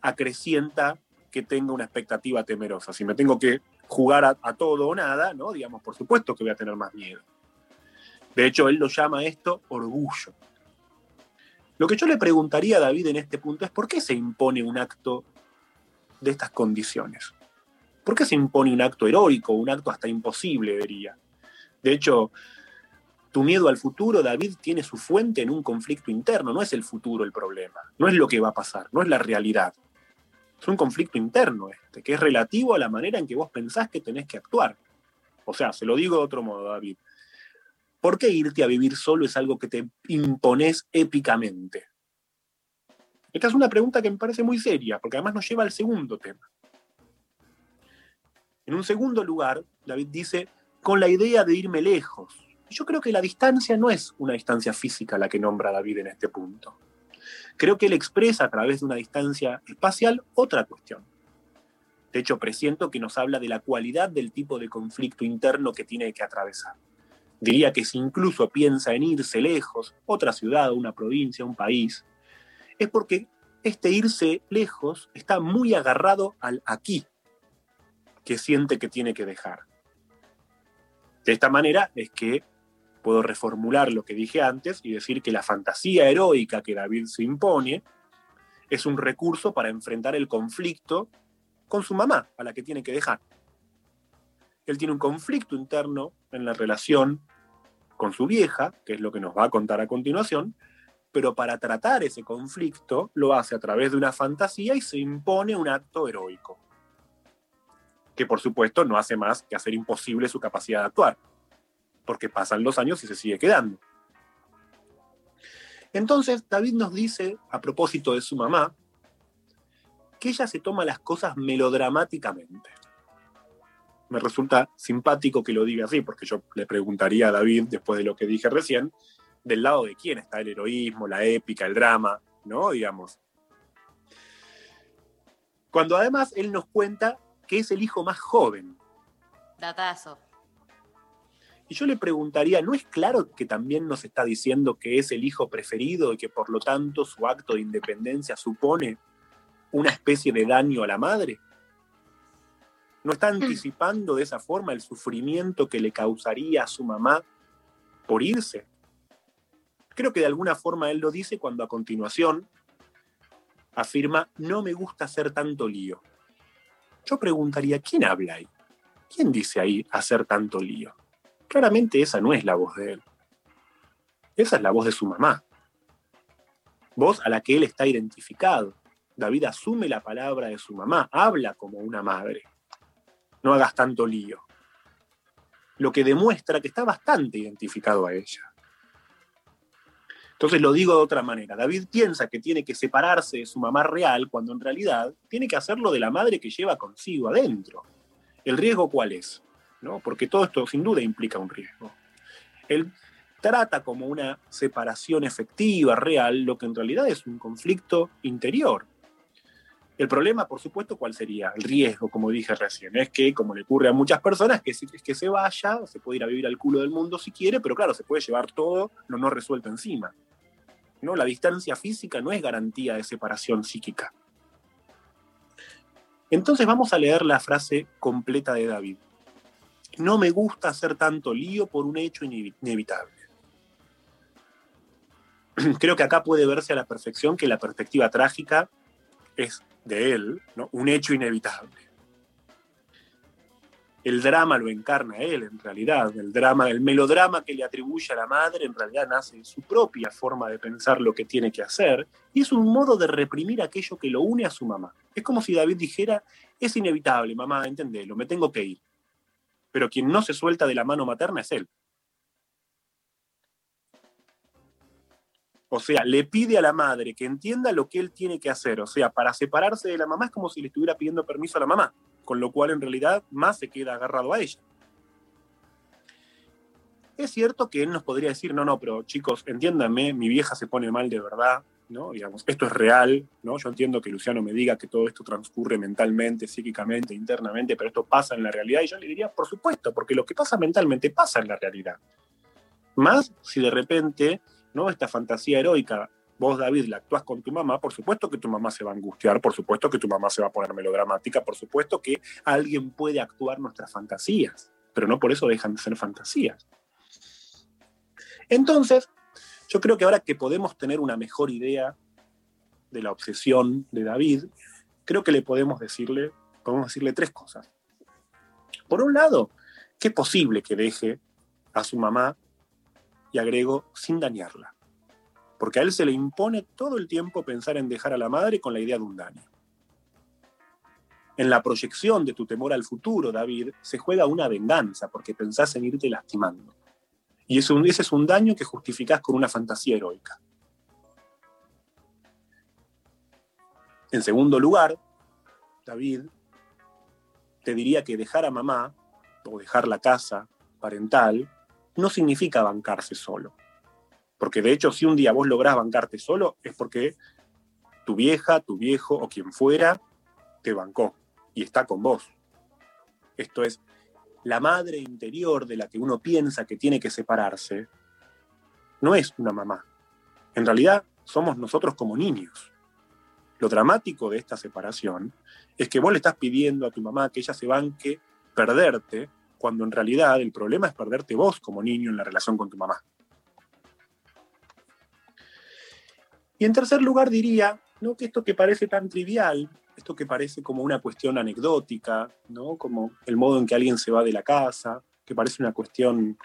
acrecienta que tenga una expectativa temerosa. Si me tengo que jugar a, todo o nada, ¿no? digamos, por supuesto que voy a tener más miedo. De hecho, él lo llama esto orgullo. Lo que yo le preguntaría a David en este punto es por qué se impone un acto de estas condiciones. ¿Por qué se impone un acto heroico, un acto hasta imposible, diría? De hecho, tu miedo al futuro, David, tiene su fuente en un conflicto interno, no es el futuro el problema, no es lo que va a pasar, no es la realidad. Es un conflicto interno este, que es relativo a la manera en que vos pensás que tenés que actuar. O sea, se lo digo de otro modo, David. ¿Por qué irte a vivir solo es algo que te impones épicamente? Esta es una pregunta que me parece muy seria, porque además nos lleva al segundo tema. En un segundo lugar, David dice, con la idea de irme lejos. Yo creo que la distancia no es una distancia física la que nombra David en este punto. Creo que él expresa a través de una distancia espacial otra cuestión. De hecho, presiento que nos habla de la cualidad del tipo de conflicto interno que tiene que atravesar. Diría que si incluso piensa en irse lejos, otra ciudad, una provincia, un país, es porque este irse lejos está muy agarrado al aquí, que siente que tiene que dejar. De esta manera es que puedo reformular lo que dije antes y decir que la fantasía heroica que David se impone es un recurso para enfrentar el conflicto con su mamá, a la que tiene que dejar. Él tiene un conflicto interno en la relación con su vieja, que es lo que nos va a contar a continuación, pero para tratar ese conflicto lo hace a través de una fantasía y se impone un acto heroico, que por supuesto no hace más que hacer imposible su capacidad de actuar, porque pasan los años y se sigue quedando. Entonces David nos dice, a propósito de su mamá, que ella se toma las cosas melodramáticamente. Me resulta simpático que lo diga así, porque yo le preguntaría a David, después de lo que dije recién, del lado de quién está el heroísmo, la épica, el drama, ¿no? Digamos. Cuando además él nos cuenta que es el hijo más joven. Datazo. Y yo le preguntaría, ¿no es claro que también nos está diciendo que es el hijo preferido y que por lo tanto su acto de independencia supone una especie de daño a la madre? ¿No está anticipando de esa forma el sufrimiento que le causaría a su mamá por irse? Creo que de alguna forma él lo dice cuando a continuación afirma, no me gusta hacer tanto lío. Yo preguntaría, ¿quién habla ahí? ¿Quién dice ahí hacer tanto lío? Claramente esa no es la voz de él. Esa es la voz de su mamá. Voz a la que él está identificado. David asume la palabra de su mamá, habla como una madre. No hagas tanto lío. Lo que demuestra que está bastante identificado a ella. Entonces lo digo de otra manera. David piensa que tiene que separarse de su mamá real cuando en realidad tiene que hacerlo de la madre que lleva consigo adentro. ¿El riesgo cuál es? ¿No? Porque todo esto sin duda implica un riesgo. Él trata como una separación efectiva, real, lo que en realidad es un conflicto interior. El problema, por supuesto, ¿cuál sería? El riesgo, como dije recién, es que, como le ocurre a muchas personas, que, es que se vaya, se puede ir a vivir al culo del mundo si quiere, pero claro, se puede llevar todo lo no resuelto encima. ¿no? La distancia física no es garantía de separación psíquica. Entonces vamos a leer la frase completa de David. No me gusta hacer tanto lío por un hecho inevitable. Creo que acá puede verse a la perfección que la perspectiva trágica es de él, ¿no? un hecho inevitable. El drama lo encarna él, en realidad. El drama, el melodrama que le atribuye a la madre, en realidad nace en su propia forma de pensar lo que tiene que hacer, y es un modo de reprimir aquello que lo une a su mamá. Es como si David dijera, es inevitable, mamá, entendelo, me tengo que ir. Pero quien no se suelta de la mano materna es él. O sea, le pide a la madre que entienda lo que él tiene que hacer. O sea, para separarse de la mamá es como si le estuviera pidiendo permiso a la mamá, con lo cual en realidad más se queda agarrado a ella. Es cierto que él nos podría decir, no, no, pero chicos, entiéndanme, mi vieja se pone mal de verdad, ¿no? Digamos, esto es real, ¿no? Yo entiendo que Luciano me diga que todo esto transcurre mentalmente, psíquicamente, internamente, pero esto pasa en la realidad. Y yo le diría, por supuesto, porque lo que pasa mentalmente pasa en la realidad. Más si de repente ¿no? Esta fantasía heroica, vos David la actúas con tu mamá, por supuesto que tu mamá se va a angustiar, por supuesto que tu mamá se va a poner melodramática, por supuesto que alguien puede actuar nuestras fantasías, pero no por eso dejan de ser fantasías. Entonces, yo creo que ahora que podemos tener una mejor idea de la obsesión de David, creo que le podemos decirle, podemos decirle tres cosas. Por un lado, que es posible que deje a su mamá y agrego, sin dañarla. Porque a él se le impone todo el tiempo pensar en dejar a la madre con la idea de un daño. En la proyección de tu temor al futuro, David, se juega una venganza porque pensás en irte lastimando. Y ese, ese es un daño que justificás con una fantasía heroica. En segundo lugar, David te diría que dejar a mamá o dejar la casa parental no significa bancarse solo. Porque de hecho, si un día vos lográs bancarte solo, es porque tu vieja, tu viejo o quien fuera te bancó y está con vos. Esto es, la madre interior de la que uno piensa que tiene que separarse, no es una mamá. En realidad, somos nosotros como niños. Lo dramático de esta separación es que vos le estás pidiendo a tu mamá que ella se banque perderte cuando en realidad el problema es perderte vos como niño en la relación con tu mamá. Y en tercer lugar diría ¿no? que esto que parece tan trivial, esto que parece como una cuestión anecdótica, ¿no? como el modo en que alguien se va de la casa, que parece una cuestión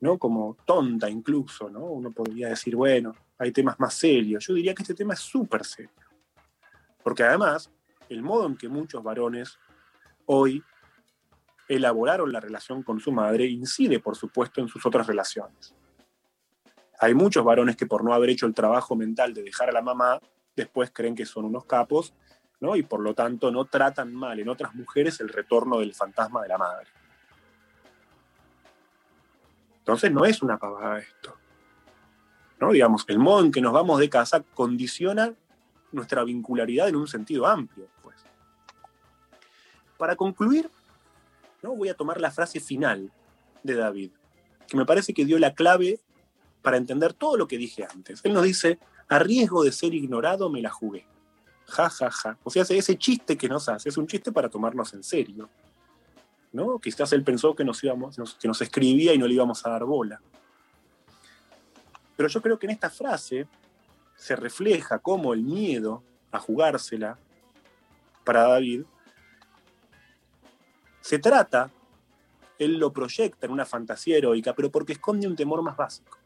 ¿no? como tonta incluso, ¿no? uno podría decir, bueno, hay temas más serios. Yo diría que este tema es súper serio. Porque además, el modo en que muchos varones hoy elaboraron la relación con su madre incide, por supuesto, en sus otras relaciones. Hay muchos varones que por no haber hecho el trabajo mental de dejar a la mamá, después creen que son unos capos, ¿no? Y por lo tanto no tratan mal en otras mujeres el retorno del fantasma de la madre. Entonces no es una pavada esto. ¿no? Digamos, el modo en que nos vamos de casa condiciona nuestra vincularidad en un sentido amplio. Pues. Para concluir, voy a tomar la frase final de David, que me parece que dio la clave para entender todo lo que dije antes. Él nos dice, a riesgo de ser ignorado me la jugué. Ja, ja, ja. O sea, ese chiste que nos hace es un chiste para tomarnos en serio. ¿no? Quizás él pensó que nos, íbamos, que nos escribía y no le íbamos a dar bola. Pero yo creo que en esta frase se refleja cómo el miedo a jugársela para David se trata, él lo proyecta en una fantasía heroica, pero porque esconde un temor más básico.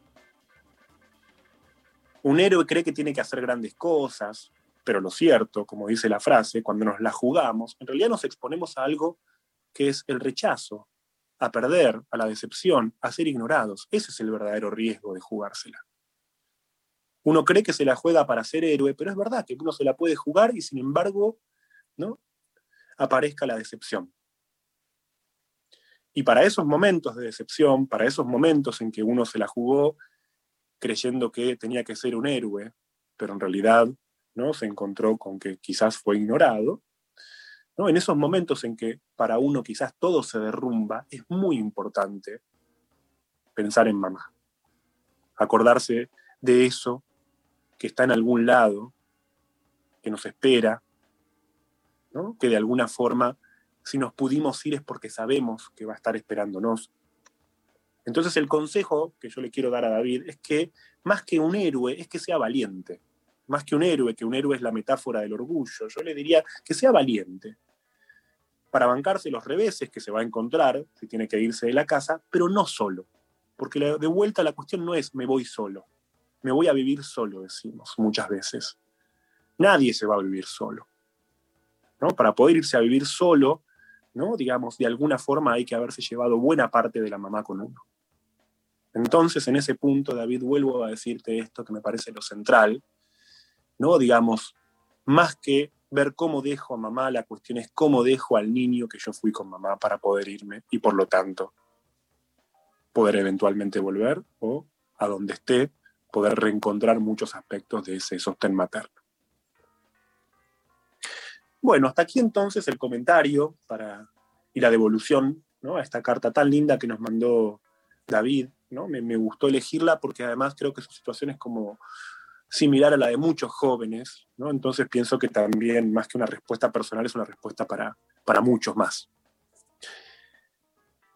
Un héroe cree que tiene que hacer grandes cosas, pero lo cierto, como dice la frase, cuando nos la jugamos, en realidad nos exponemos a algo que es el rechazo, a perder, a la decepción, a ser ignorados. Ese es el verdadero riesgo de jugársela. Uno cree que se la juega para ser héroe, pero es verdad que uno se la puede jugar y sin embargo, ¿no? Aparezca la decepción. Y para esos momentos de decepción, para esos momentos en que uno se la jugó creyendo que tenía que ser un héroe, pero en realidad ¿no? se encontró con que quizás fue ignorado, ¿no? en esos momentos en que para uno quizás todo se derrumba, es muy importante pensar en mamá, acordarse de eso que está en algún lado, que nos espera, ¿no? que de alguna forma, si nos pudimos ir es porque sabemos que va a estar esperándonos. Entonces el consejo que yo le quiero dar a David es que más que un héroe, es que sea valiente. Más que un héroe, que un héroe es la metáfora del orgullo, yo le diría que sea valiente para bancarse los reveses que se va a encontrar si tiene que irse de la casa, pero no solo. Porque de vuelta la cuestión no es me voy solo, me voy a vivir solo, decimos muchas veces. Nadie se va a vivir solo. ¿no? Para poder irse a vivir solo, ¿no? digamos, de alguna forma hay que haberse llevado buena parte de la mamá con uno. Entonces, en ese punto, David, vuelvo a decirte esto que me parece lo central, ¿no? Digamos, más que ver cómo dejo a mamá, la cuestión es cómo dejo al niño que yo fui con mamá para poder irme y por lo tanto poder eventualmente volver o a donde esté poder reencontrar muchos aspectos de ese sostén materno. Bueno, hasta aquí entonces el comentario para, y la devolución a esta carta tan linda que nos mandó David. ¿No? Me, me, gustó elegirla porque además creo que su situación es como similar a la de muchos jóvenes. ¿no? Entonces pienso que también, más que una respuesta personal, es una respuesta para, para muchos más.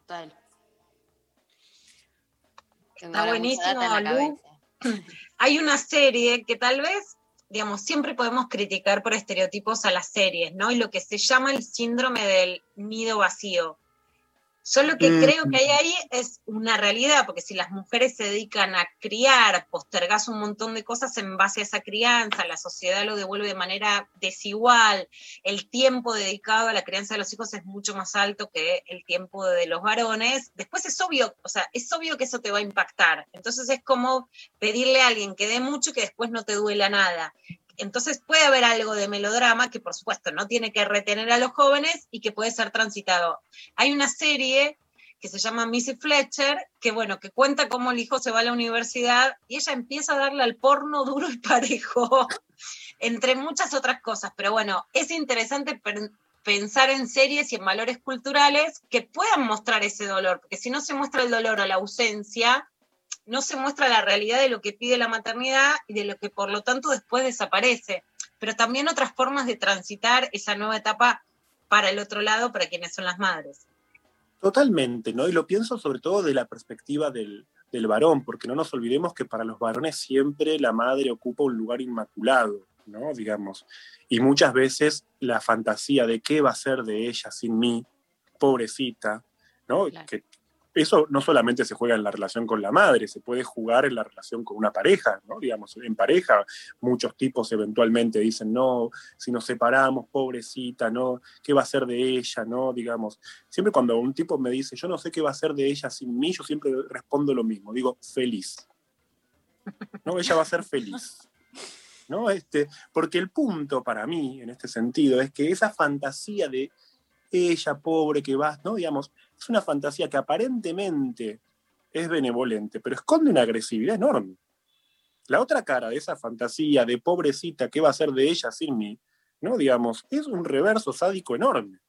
Total. Está buenísimo, Lu. Hay una serie que tal vez, digamos, siempre podemos criticar por estereotipos a las series, ¿no? Y lo que se llama el síndrome del nido vacío. Yo lo que mm. creo que hay ahí es una realidad, porque si las mujeres se dedican a criar, postergas un montón de cosas en base a esa crianza, la sociedad lo devuelve de manera desigual, el tiempo dedicado a la crianza de los hijos es mucho más alto que el tiempo de los varones, después es obvio, o sea, es obvio que eso te va a impactar. Entonces es como pedirle a alguien que dé mucho y que después no te duela nada. Entonces puede haber algo de melodrama que por supuesto no tiene que retener a los jóvenes y que puede ser transitado. Hay una serie que se llama Missy Fletcher, que bueno, que cuenta cómo el hijo se va a la universidad y ella empieza a darle al porno duro y parejo, entre muchas otras cosas. Pero bueno, es interesante pensar en series y en valores culturales que puedan mostrar ese dolor, porque si no se muestra el dolor o la ausencia, no se muestra la realidad de lo que pide la maternidad y de lo que por lo tanto después desaparece, pero también otras formas de transitar esa nueva etapa para el otro lado, para quienes son las madres. Totalmente, ¿no? Y lo pienso sobre todo de la perspectiva del, del varón, porque no nos olvidemos que para los varones siempre la madre ocupa un lugar inmaculado, ¿no? Digamos. Y muchas veces la fantasía de qué va a ser de ella sin mí, pobrecita, ¿no? Claro. Que eso no solamente se juega en la relación con la madre, se puede jugar en la relación con una pareja, ¿no? Digamos, en pareja muchos tipos eventualmente dicen, no, si nos separamos, pobrecita, ¿no? ¿Qué va a ser de ella, ¿no? Digamos, siempre cuando un tipo me dice, yo no sé qué va a ser de ella sin mí, yo siempre respondo lo mismo, digo, feliz. ¿No? Ella va a ser feliz. ¿No? Este, porque el punto para mí, en este sentido, es que esa fantasía de ella pobre que va, ¿no? Digamos, es una fantasía que aparentemente es benevolente, pero esconde una agresividad enorme. La otra cara de esa fantasía de pobrecita, ¿qué va a ser de ella sin mí? ¿no? Digamos, es un reverso sádico enorme.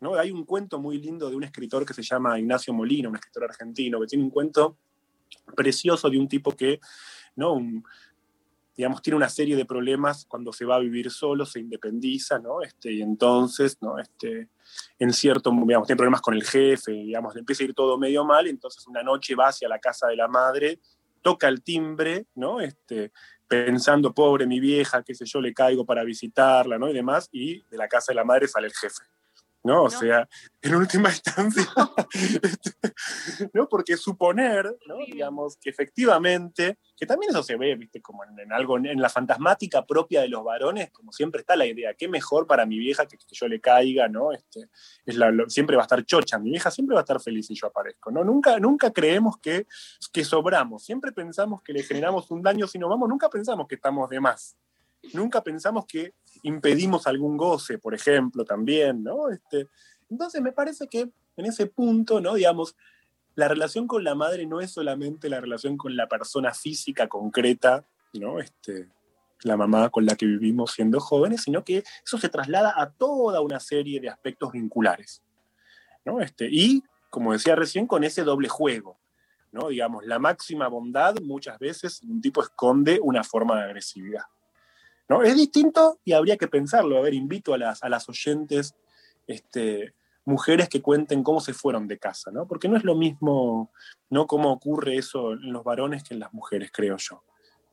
¿no? Hay un cuento muy lindo de un escritor que se llama Ignacio Molina, un escritor argentino, que tiene un cuento precioso de un tipo que, ¿no? Digamos, tiene una serie de problemas cuando se va a vivir solo, se independiza, ¿no? Este, y entonces, ¿no? Este, en cierto, digamos, tiene problemas con el jefe, digamos, le empieza a ir todo medio mal, entonces una noche va hacia la casa de la madre, toca el timbre, ¿no? Este, pensando, pobre mi vieja, qué sé yo, le caigo para visitarla, ¿no? Y demás, y de la casa de la madre sale el jefe. ¿No? O sea, en última instancia, ¿no? Porque suponer, ¿no? Digamos, que efectivamente, que también eso se ve, viste, como en, en algo, en la fantasmática propia de los varones, como siempre está la idea, qué mejor para mi vieja que, que yo le caiga, ¿no? Este, es la- lo- siempre va a estar chocha, mi vieja siempre va a estar feliz si yo aparezco, ¿no? Nunca, nunca creemos que, que sobramos, siempre pensamos que le generamos un daño si nos vamos, nunca pensamos que estamos de más. Nunca pensamos que impedimos algún goce, por ejemplo, también, ¿no? Este, entonces me parece que en ese punto, ¿no? Digamos, la relación con la madre no es solamente la relación con la persona física concreta, ¿no? Este, la mamá con la que vivimos siendo jóvenes, sino que eso se traslada a toda una serie de aspectos vinculares, ¿no? Este, y, como decía recién, con ese doble juego, ¿no? Digamos, la máxima bondad muchas veces un tipo esconde una forma de agresividad. ¿No? Es distinto y habría que pensarlo. A ver, invito a las, oyentes, este, mujeres que cuenten cómo se fueron de casa, ¿no? Porque no es lo mismo, ¿no? Cómo ocurre eso en los varones que en las mujeres, creo yo.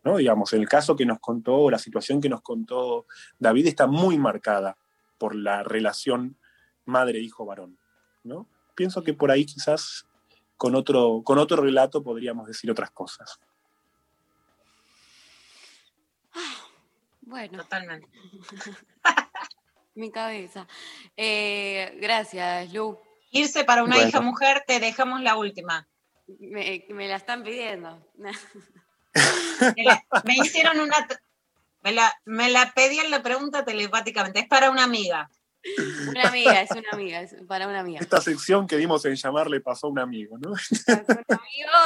¿no? Digamos, el caso que nos contó, la situación que nos contó David está muy marcada por la relación madre-hijo-varón, ¿no? Pienso que por ahí quizás con otro, con otro relato podríamos decir otras cosas. Bueno. Totalmente. Mi cabeza. Eh, gracias, Lu. Irse para una Bueno. hija mujer, te dejamos la última. Me, me la están pidiendo. Me, la- me hicieron una. Me la, me la pedían la pregunta telepáticamente. Es para una amiga. Una amiga, es una amiga, es para una amiga. Esta sección que dimos en llamar le pasó a un amigo, ¿no?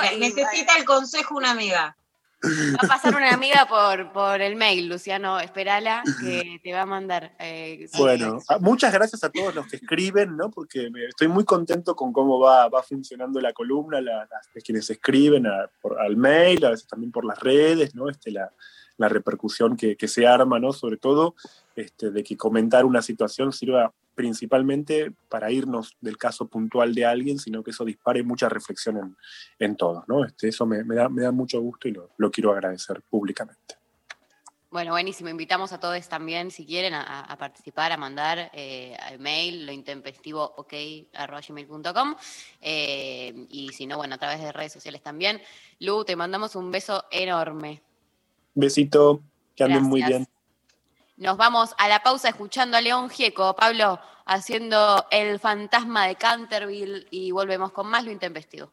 Ne- Necesita el consejo una amiga. Va a pasar una amiga por, por el mail, Luciano. Espérala, que te va a mandar. eh. Bueno, ah, muchas gracias a todos los que escriben, ¿no? Porque estoy muy contento con cómo va, va funcionando la columna, la- las de quienes escriben a- por- al mail, a veces también por las redes, ¿no? Este, la, la repercusión que, que se arma, ¿no? Sobre todo este, de que comentar una situación sirva principalmente para irnos del caso puntual de alguien, sino que eso dispare mucha reflexión en, en todos, ¿no? Este, eso me, me da, me da mucho gusto y lo, lo quiero agradecer públicamente. Bueno, buenísimo. Invitamos a todos también, si quieren, a, a participar, a mandar eh, al mail, lo intempestivo ok. Eh, y si no, bueno, a través de redes sociales también. Lu, te mandamos un beso enorme. Besito, que anden muy bien. Nos vamos a la pausa escuchando a León Gieco, Pablo, haciendo el fantasma de Canterville y volvemos con más lo intempestivo.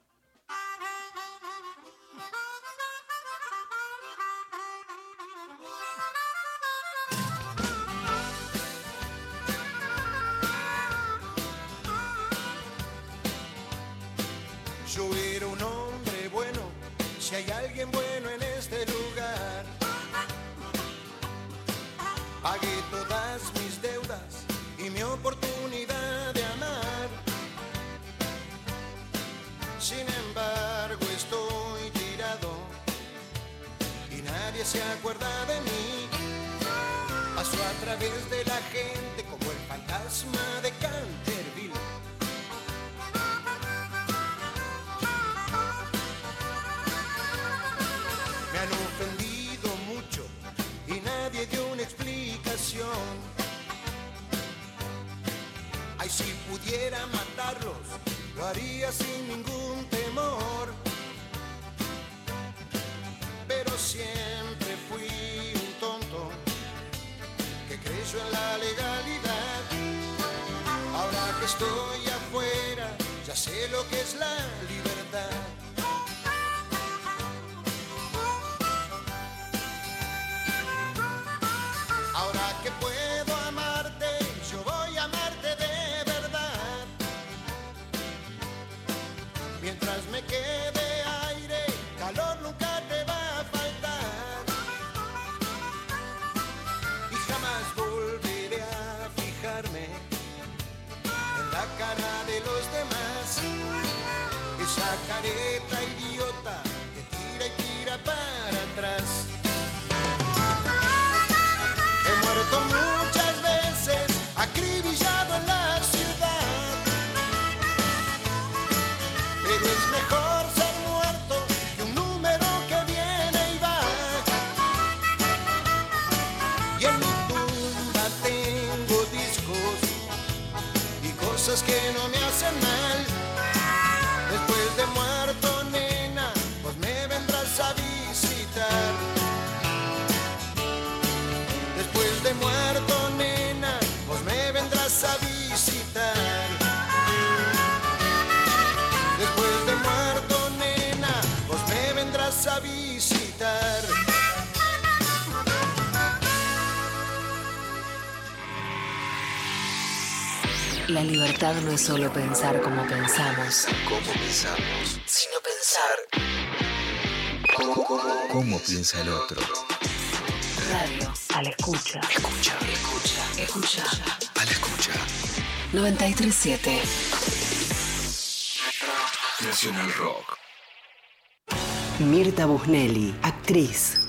Nadie se acuerda de mí. Paso a través de la gente como el fantasma de Canterville. Me han ofendido mucho y nadie dio una explicación. Ay, si pudiera matarlos, lo haría sin ningún temor. Fui un tonto que creyó en la legalidad. Ahora que estoy afuera, ya sé lo que es la libertad. careta y La libertad no es solo pensar como pensamos, ¿Cómo pensamos? sino pensar. ¿Cómo piensa el otro? Radio. A la escucha. Escucha. Escucha. Escucha. A la escucha. 937. Nacional Rock. Mirta Busnelli, actriz.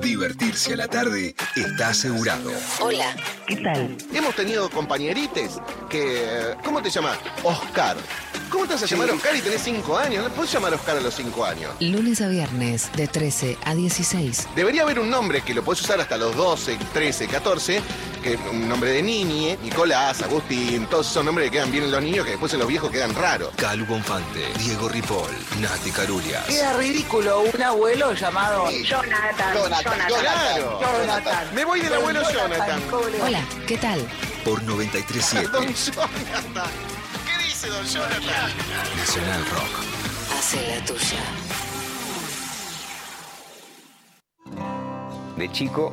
Divertirse a la tarde está asegurado. Hola. ¿Qué tal? Hemos tenido compañerites que. ¿Cómo te llamas? Oscar. ¿Cómo te vas a llamar Oscar y tenés 5 años? ¿No puedes llamar Oscar a los 5 años? Lunes a viernes, de 13 a 16. Debería haber un nombre que lo puedes usar hasta los 12, 13, 14, que es un nombre de niñe, Nicolás, Agustín, todos esos nombres que quedan bien en los niños que después en los viejos quedan raros. Calu Bonfante, Diego Ripoll, Nati Carulias. Queda ridículo un abuelo llamado Jonathan. Jonathan, claro. Jonathan. Me voy del abuelo Jonathan. Hola, ¿qué tal? Por 937 Don Jonathan. ¿Qué dice Don Jonathan? Nacional Rock. Hace la tuya. De chico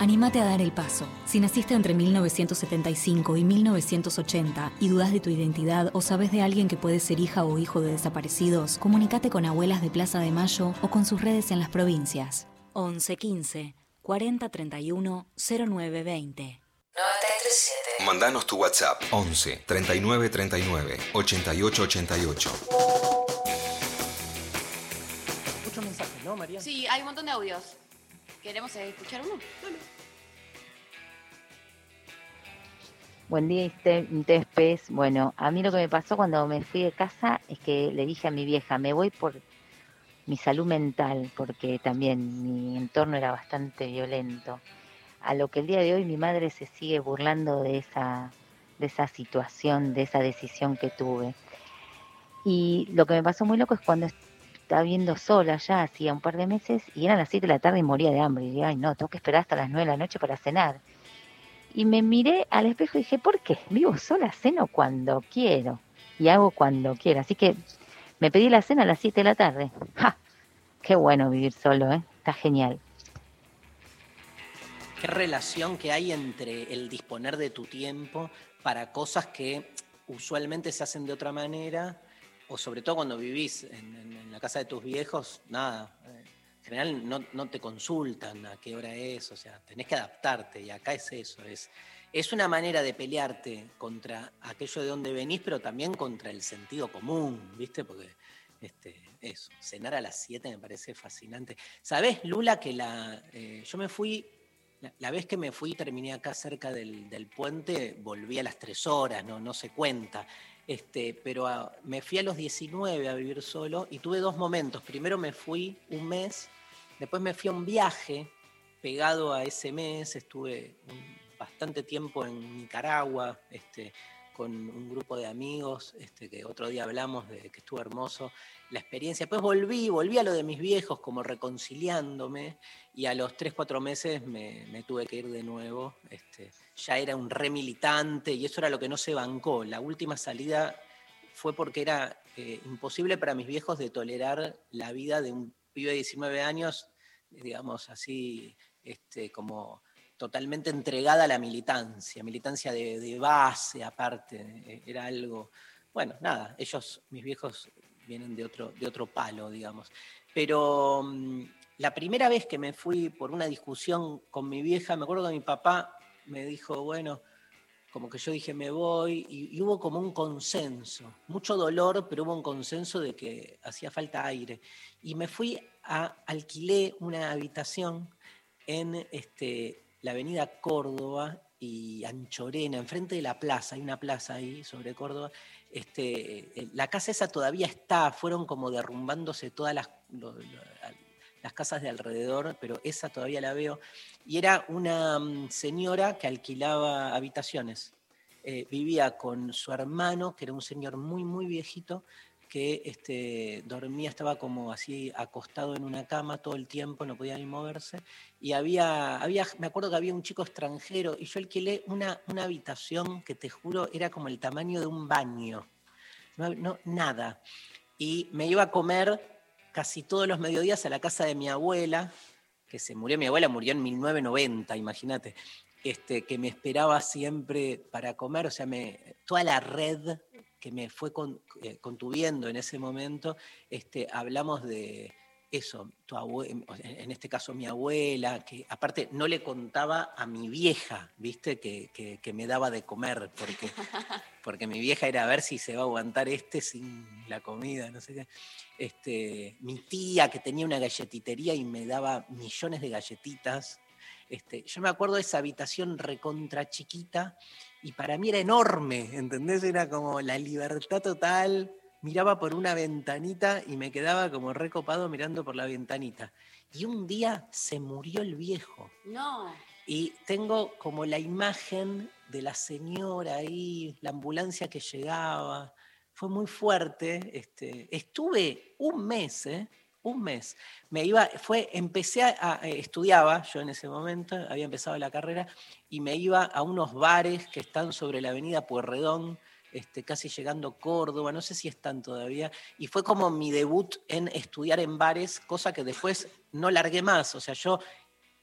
Anímate a dar el paso. Si naciste entre 1975 y 1980 y dudas de tu identidad o sabes de alguien que puede ser hija o hijo de desaparecidos, comunícate con Abuelas de Plaza de Mayo o con sus redes en las provincias. 11 15 40 31 0920. 937. Mandanos tu WhatsApp 11 39 39 88 88. Muchos mensajes, ¿no, María? Sí, hay un montón de audios. ¿Queremos escuchar uno? Buen día, Iste- Tespes. Bueno, a mí lo que me pasó cuando me fui de casa es que le dije a mi vieja, me voy por mi salud mental, porque también mi entorno era bastante violento. A lo que el día de hoy mi madre se sigue burlando de esa, de esa situación, de esa decisión que tuve. Y lo que me pasó muy loco es cuando estaba viendo sola ya hacía un par de meses y eran las 7 de la tarde y moría de hambre. Y dije, ay no, tengo que esperar hasta las 9 de la noche para cenar. Y me miré al espejo y dije, ¿por qué? Vivo sola, ceno cuando quiero y hago cuando quiero. Así que me pedí la cena a las 7 de la tarde. ¡Ja! Qué bueno vivir solo, ¿eh? Está genial. ¿Qué relación que hay entre el disponer de tu tiempo para cosas que usualmente se hacen de otra manera? O sobre todo cuando vivís en, la casa de tus viejos, nada. eh, En general no, no te consultan a qué hora es, o sea, tenés que adaptarte y acá es eso, es, es una manera de pelearte contra aquello de donde venís, pero también contra el sentido común, ¿viste? Porque este, eso, cenar a las 7 me parece fascinante. ¿Sabés, Lula, que la, eh, yo me fui La, vez que me fui, terminé acá cerca del, del puente, volví a las tres horas, no, no se cuenta. Este, pero a- me fui a los 19 a vivir solo y tuve dos momentos. Primero me fui un mes, después me fui a un viaje pegado a ese mes, estuve bastante tiempo en Nicaragua, este, con un grupo de amigos, este, que otro día hablamos de que estuvo hermoso la experiencia. Después volví, volví a lo de mis viejos, como reconciliándome, y a los 3, 4 meses me, me tuve que ir de nuevo. Este, ya era un re militante y eso era lo que no se bancó. La última salida fue porque era eh, imposible para mis viejos de tolerar la vida de un pibe de 19 años, digamos así, este, como totalmente entregada a la militancia, militancia de, base aparte, eh, era algo, bueno, nada, ellos, mis viejos vienen de otro, de otro palo, digamos. Pero mm, la primera vez que me fui por una discusión con mi vieja, me acuerdo que mi papá me dijo, bueno, como que yo dije me voy, y, y hubo como un consenso, mucho dolor, pero hubo un consenso de que hacía falta aire. Y me fui a, alquilé una habitación en este, la avenida Córdoba y Anchorena, enfrente de la plaza, hay una plaza ahí sobre Córdoba. Este, eh, la casa esa todavía está, fueron como derrumbándose todas las, casas de alrededor, pero esa todavía la veo. Y era una mm, señora que alquilaba habitaciones. Eh, vivía con su hermano, que era un señor muy, muy viejito, que este, dormía, estaba como así acostado en una cama todo el tiempo, no podía ni moverse. Y había, había, me acuerdo que había un chico extranjero y yo alquilé una, una habitación que te juro era como el tamaño de un baño. No, no, nada. Y me iba a comer casi todos los mediodías a la casa de mi abuela, que se murió, mi abuela murió en 1990, imagínate, este, que me esperaba siempre para comer, o sea, me, toda la red que me fue con- eh, contuviendo en ese momento, este, hablamos de eso, tu en este caso mi abuela, que aparte no le contaba a mi vieja, viste, que, que- que me daba de comer, porque, porque mi vieja era a ver si se va a aguantar este sin la comida, no sé qué. Este, mi tía que tenía una galletitería y me daba millones de galletitas. Este, yo me acuerdo de esa habitación recontra chiquita y para mí era enorme, ¿entendés? Era como la libertad total. Miraba por una ventanita y me quedaba como recopado mirando por la ventanita. Y un día se murió el viejo. No. Y tengo como la imagen de la señora ahí, la ambulancia que llegaba. Fue muy fuerte. Este, estuve un mes, ¿eh? Un mes. Me iba, fue, empecé a, a- estudiaba yo en ese momento, había empezado la carrera, y me iba a unos bares que están sobre la avenida Pueyrredón, este, casi llegando Córdoba, no sé si están todavía, y fue como mi debut en estudiar en bares, cosa que después no largué más. O sea, yo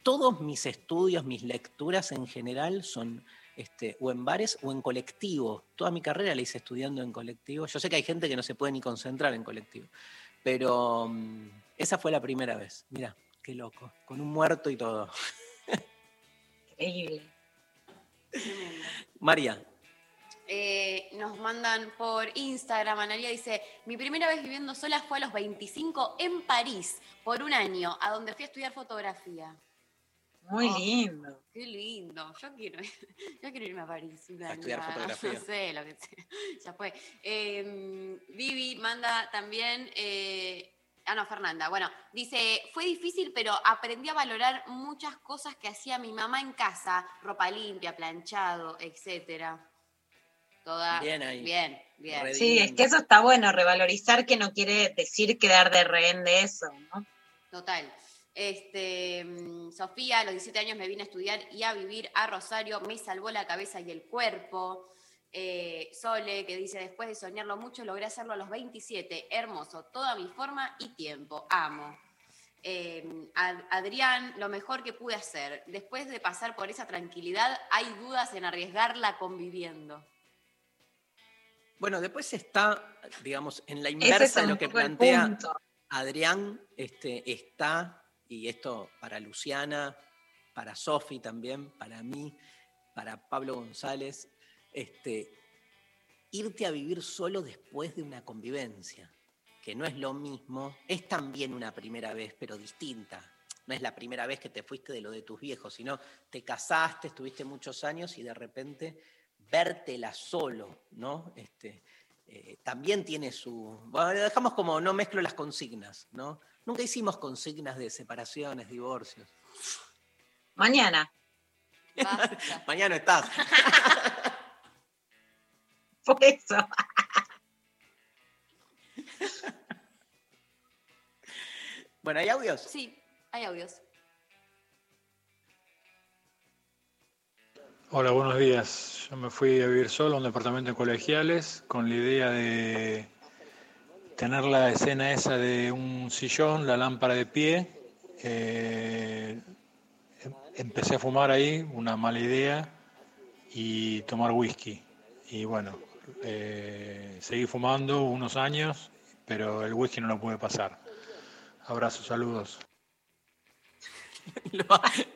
todos mis estudios, mis lecturas en general son este, o en bares o en colectivo. Toda mi carrera la hice estudiando en colectivo. Yo sé que hay gente que no se puede ni concentrar en colectivo, pero mm, esa fue la primera vez. Mira, qué loco, con un muerto y todo. Increíble. María, Eh, nos mandan por Instagram, Analia dice, mi primera vez viviendo sola fue a los 25 en París, por un año, a donde fui a estudiar fotografía. Muy Oh, lindo. Qué lindo, yo quiero, yo quiero irme a París. A estudiar nada, fotografía. No sé, lo que sea, ya fue. Eh, Vivi manda también... eh, Ah, no, Fernanda. Bueno, dice, fue difícil, pero aprendí a valorar muchas cosas que hacía mi mamá en casa, ropa limpia, planchado, etcétera. Toda Bien ahí. Bien, bien. Sí, es que eso está bueno, revalorizar que no quiere decir quedar de rehén de eso, ¿no? Total. Este, mm, Sofía, a los 17 años me vine a estudiar y a vivir a Rosario, me salvó la cabeza y el cuerpo. Eh, Sole, que dice, después de soñarlo mucho, logré hacerlo a los 27. Hermoso, toda mi forma y tiempo. Amo. Eh, Ad- Adrián, lo mejor que pude hacer. Después de pasar por esa tranquilidad, hay dudas en arriesgarla conviviendo. Bueno, después está, digamos, en la inversa de lo que plantea. Adrián, este, está, y esto para Luciana, para Sofi también, para mí, para Pablo González, este, irte a vivir solo después de una convivencia, que no es lo mismo, es también una primera vez, pero distinta. no es la primera vez que te fuiste de lo de tus viejos, sino te casaste, estuviste muchos años y de repente vértela solo, ¿no? Este, eh, también tiene su... Bueno, dejamos como, no mezclo las consignas, ¿no? Nunca hicimos consignas de separaciones, divorcios. Mañana. Mañana estás. Por eso. Bueno, ¿hay audios? Sí, hay audios. Hola, buenos días. Yo me fui a vivir solo a un departamento de colegiales con la idea de tener la escena esa de un sillón, la lámpara de pie. Eh, em- empecé a fumar ahí, una mala idea, y tomar whisky. Y bueno, eh, seguí fumando unos años, pero el whisky no lo pude pasar. Abrazos, saludos. Lo,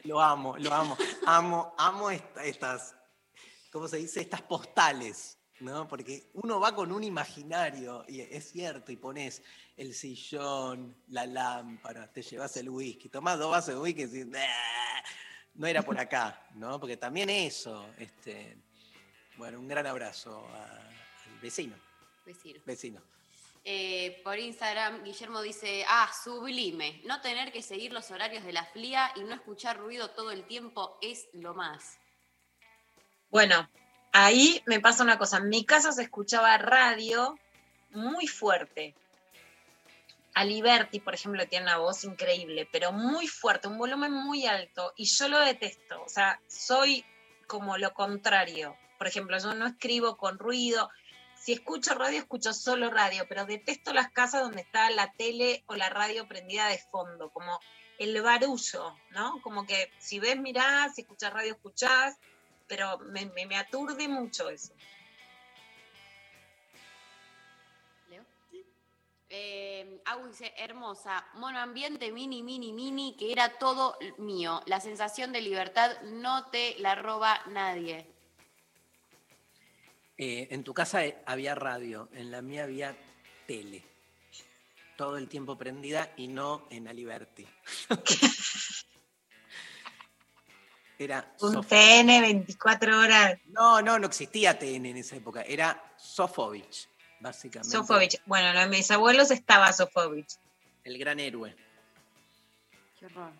lo amo, lo amo. Amo, amo esta- estas, ¿cómo se dice? Estas postales, ¿no? Porque uno va con un imaginario, y es cierto, y pones el sillón, la lámpara, te llevas el whisky, tomás dos vasos de whisky y decís, "Nah, no era por acá, ¿no? Porque también eso, este, bueno, un gran abrazo a- al vecino, Vecino. vecino. Eh, por Instagram, Guillermo dice, ah, sublime, no tener que seguir los horarios de la FLIA y no escuchar ruido todo el tiempo es lo más. Bueno, ahí me pasa una cosa. En mi casa se escuchaba radio muy fuerte. Aliberti, por ejemplo, tiene una voz increíble, pero muy fuerte, un volumen muy alto, y yo lo detesto. O sea, soy como lo contrario. Por ejemplo, yo no escribo con ruido. Si escucho radio, escucho solo radio, pero detesto las casas donde está la tele o la radio prendida de fondo, como el barullo, ¿no? Como que si ves, mirás, si escuchas radio, escuchás, pero me, aturde mucho eso. Eh, Agu dice, hermosa, monoambiente mini, mini, mini, que era todo mío. La sensación de libertad no te la roba nadie. Eh, en tu casa eh, había radio, en la mía había tele. Todo el tiempo prendida y no en Aliberti. Era Un Sof- TN 24 horas. No, no, no existía TN en esa época. Era Sofovich, básicamente. Sofovich. Bueno, lo de mis abuelos estaba Sofovich. El gran héroe. Qué horror.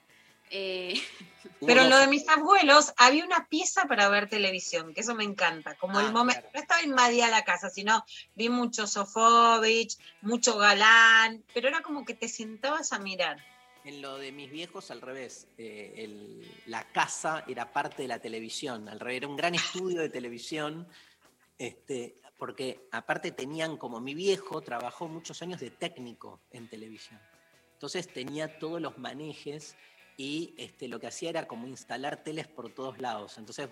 Eh, Pero en lo de mis abuelos había una pieza para ver televisión, que eso me encanta. Como Ah, el momento, no estaba invadida la casa, sino vi mucho Sofovich, mucho Galán, pero era como que te sentabas a mirar. En lo de mis viejos, al revés. eh, el- la casa era parte de la televisión. Al revés, era un gran estudio de televisión. Este, porque aparte tenían, como mi viejo, trabajó muchos años de técnico en televisión. Entonces tenía todos los manejes y este, lo que hacía era como instalar teles por todos lados. Entonces,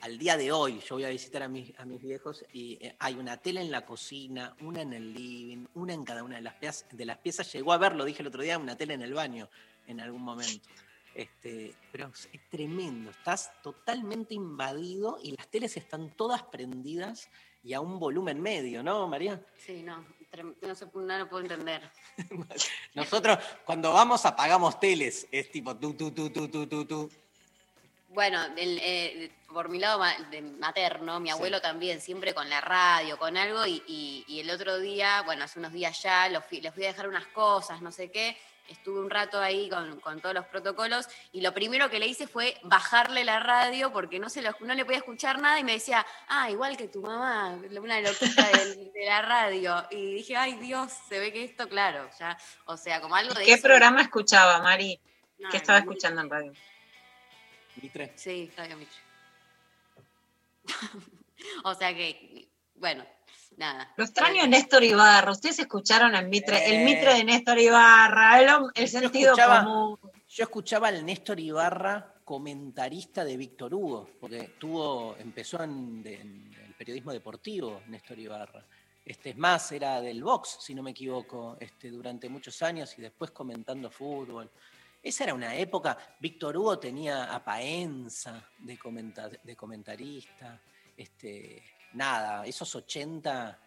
al día de hoy, yo voy a visitar a mis, a mis viejos y eh, hay una tele en la cocina, una en el living, una en cada una de las, piezas, de las piezas. Llegó a ver, lo dije el otro día, una tele en el baño en algún momento. Este, pero es, tremendo, estás totalmente invadido y las teles están todas prendidas y a un volumen medio, ¿no, María? sí, no, no, se- no lo puedo entender. Nosotros cuando vamos apagamos teles, es tipo tú, tú, tú, tú, tú, tú, tú. Bueno, el, eh, por mi lado de materno, mi abuelo también, siempre con la radio, con algo, y, y- y el otro día, bueno, hace unos días ya, lo fui- les fui a dejar unas cosas, no sé qué, estuve un rato ahí con, con todos los protocolos, y lo primero que le hice fue bajarle la radio porque no, se lo- no le podía escuchar nada, y me decía, ah, igual que tu mamá, una loquita del- de, la radio, y dije, ay Dios, se ve que esto, claro, ya, o sea, como algo de ¿Qué eso- programa escuchaba, Mari? No, ¿Qué estaba no, escuchando en radio? Mitre. Sí, Claudio Mitre. o sea que, bueno, nada. Lo extraño de Néstor Ibarra. Ustedes escucharon el Mitre, Eh. el Mitre de Néstor Ibarra, el, el sentido escuchaba- común. Yo escuchaba al Néstor Ibarra, comentarista de Víctor Hugo, porque tuvo, empezó en, en el periodismo deportivo, Néstor Ibarra. Este, es más, era del box, si no me equivoco, este, durante muchos años y después comentando fútbol. Esa era una época, Víctor Hugo tenía a Paenza de, de comentarista, este, nada, esos 80,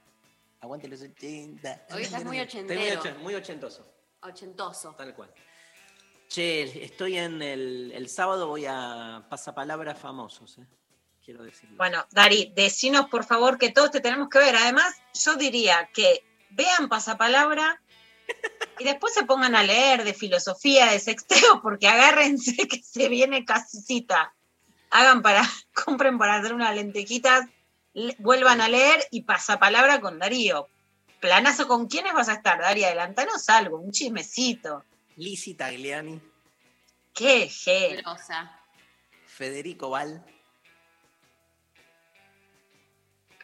aguante los 80. Hoy estás muy Estoy muy, ochentero. ochen- muy ochentoso, Ochentoso. tal cual. Che, estoy en el, el sábado, voy a pasapalabras famosos, eh, quiero decirlo. Bueno, Dari, decinos por favor que todos te tenemos que ver. Además, yo diría que vean pasapalabra y después se pongan a leer de filosofía, de sexteo, porque agárrense que se viene casita. Hagan para, compren para hacer unas lentejitas, le- vuelvan a leer y pasapalabra con Darío. Planazo, ¿con quiénes vas a estar, Darío? Adelantanos algo, un chismecito. Lizzie Tagliani, Qué gel. Federico Val,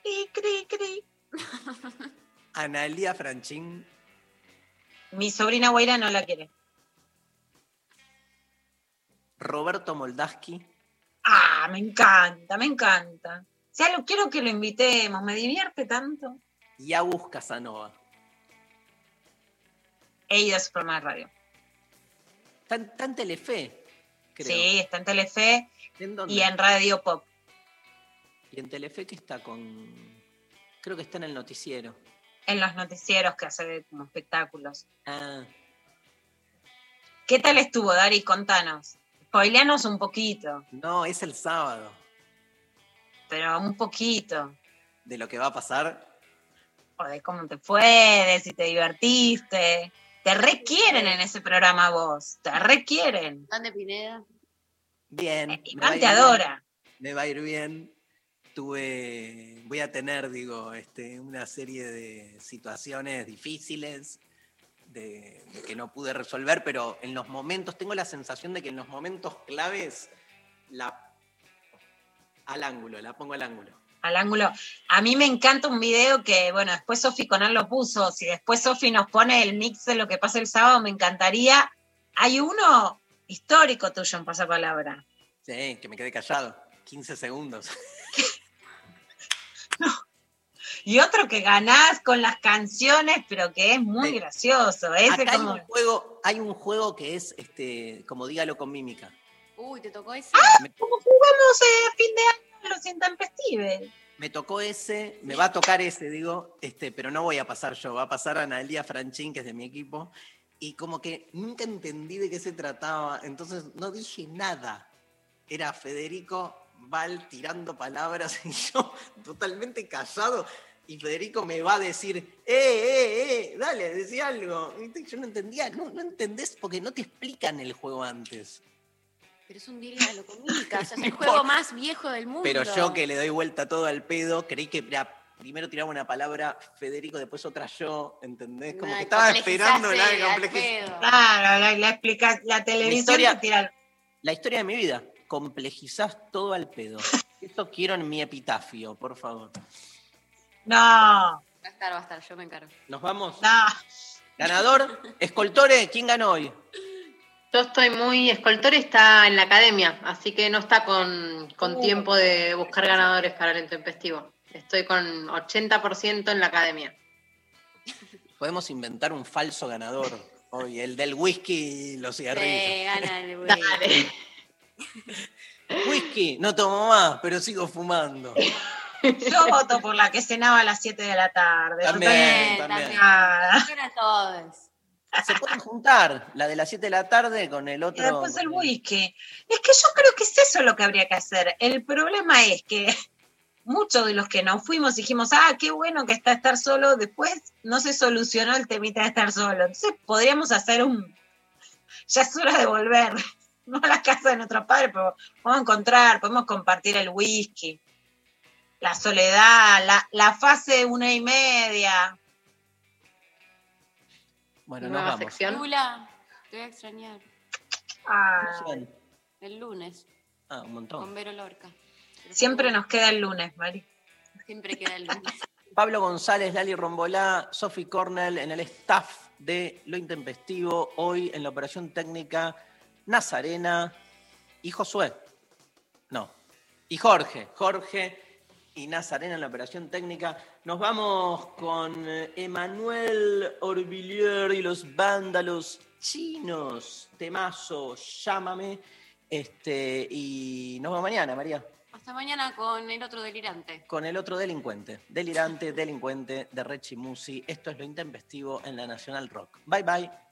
Cri, cri, cri. Analia Franchín, Mi sobrina Guaira no la quiere. Roberto Moldaski, Ah, me encanta, me encanta. Sea, lo quiero que lo invitemos, me divierte tanto. y Agus Casanova. He ido a su programa de radio. Está en, está en Telefe, creo. Sí, está en Telefe ¿En dónde? y en Radio Pop. Y en Telefe que está con... Creo que está en el noticiero. En los noticieros que hace como espectáculos. Ah, ¿Qué tal estuvo, Dari? Contanos. Spoileanos un poquito, no, es el sábado. Pero un poquito. De lo que va a pasar. O de cómo te fue, de si te divertiste. Te requieren en ese programa vos. Te requieren. ¿Están de Pineda? Bien. me va a Iván ir te bien, adora. Me va a ir bien. Tuve, voy a tener, digo, este, una serie de situaciones difíciles de, de que no pude resolver, pero en los momentos, tengo la sensación de que en los momentos claves la al ángulo, la pongo al ángulo. al ángulo. A mí me encanta un video que, bueno, después Sofi Conal lo puso. Si después Sofi nos pone el mix de lo que pasa el sábado, me encantaría. Hay uno histórico tuyo en Pasapalabra. Sí, que me quedé callado. 15 segundos. Y otro que ganás con las canciones, pero que es muy Sí. gracioso. Ese Acá hay como. un juego, hay un juego que es este, como dígalo con mímica. Uy, ¿te tocó ese? Como jugamos eh, a fin de año los intempestives. Me tocó ese, me va a tocar ese, digo, este, pero no voy a pasar yo, va a pasar Analia Franchín, que es de mi equipo, y como que nunca entendí de qué se trataba, entonces no dije nada. Era Federico Val tirando palabras y yo totalmente callado, y Federico me va a decir, ¡eh, eh, eh! Dale, decía algo. Yo no entendía, no, no entendés porque no te explican el juego antes. Pero es un dígalo con mímica, o sea, es el juego más viejo del mundo. Pero yo que le doy vuelta todo al pedo, creí que era- primero tiraba una palabra Federico, después otra yo, ¿entendés? Como Ay, que estaba esperando la complejización. Claro, la, la, explica- la televisión historia- te tira- La historia de mi vida, complejizás todo al pedo. Eso quiero en mi epitafio, por favor. No, Va a estar, va a estar, yo me encargo. ¿Nos vamos? no. Ganador, Escoltore, ¿quién ganó hoy? Yo estoy muy. Escoltore está en la academia, así que no está con, con Uh. tiempo de buscar ganadores para el intempestivo. Estoy con 80% en la academia. Podemos inventar un falso ganador hoy, el del whisky y los cigarrillos. Sí, gana el. Dale. Whisky, no tomo más, pero sigo fumando. Yo voto por la que cenaba a las 7 de la tarde. Yo También, también- también. Ah. Gana todos. Se pueden juntar, la de las 7 de la tarde con el Y otro. después el whisky. Es que yo creo que es eso lo que habría que hacer. El problema es que muchos de los que nos fuimos dijimos, ah, qué bueno que está estar solo, después no se solucionó el temita de estar solo. Entonces podríamos hacer un... Ya es hora de volver, no a la casa de nuestros padres, pero podemos encontrar, podemos compartir el whisky, la soledad, la, la fase una y media. Bueno, nos Nueva vamos. sección. Lula, te voy a extrañar. Ah. El lunes, Ah, un con montón. Vero Lorca. siempre nos queda el lunes, Mari. Siempre queda el lunes. Pablo González, Lali Rombolá, Sophie Cornell en el staff de Lo Intempestivo, hoy en la operación técnica Nazarena y Josué. No, y Jorge. Jorge y Nazarena en la operación técnica. Nos vamos con eh, Emanuel Orvillier y los vándalos chinos. Temazo, llámame. Este, y nos vemos mañana, María. Hasta mañana con el otro delirante. con el otro delincuente. Delirante, delincuente de Rechi Musi. Esto es lo intempestivo en la Nacional Rock. Bye bye.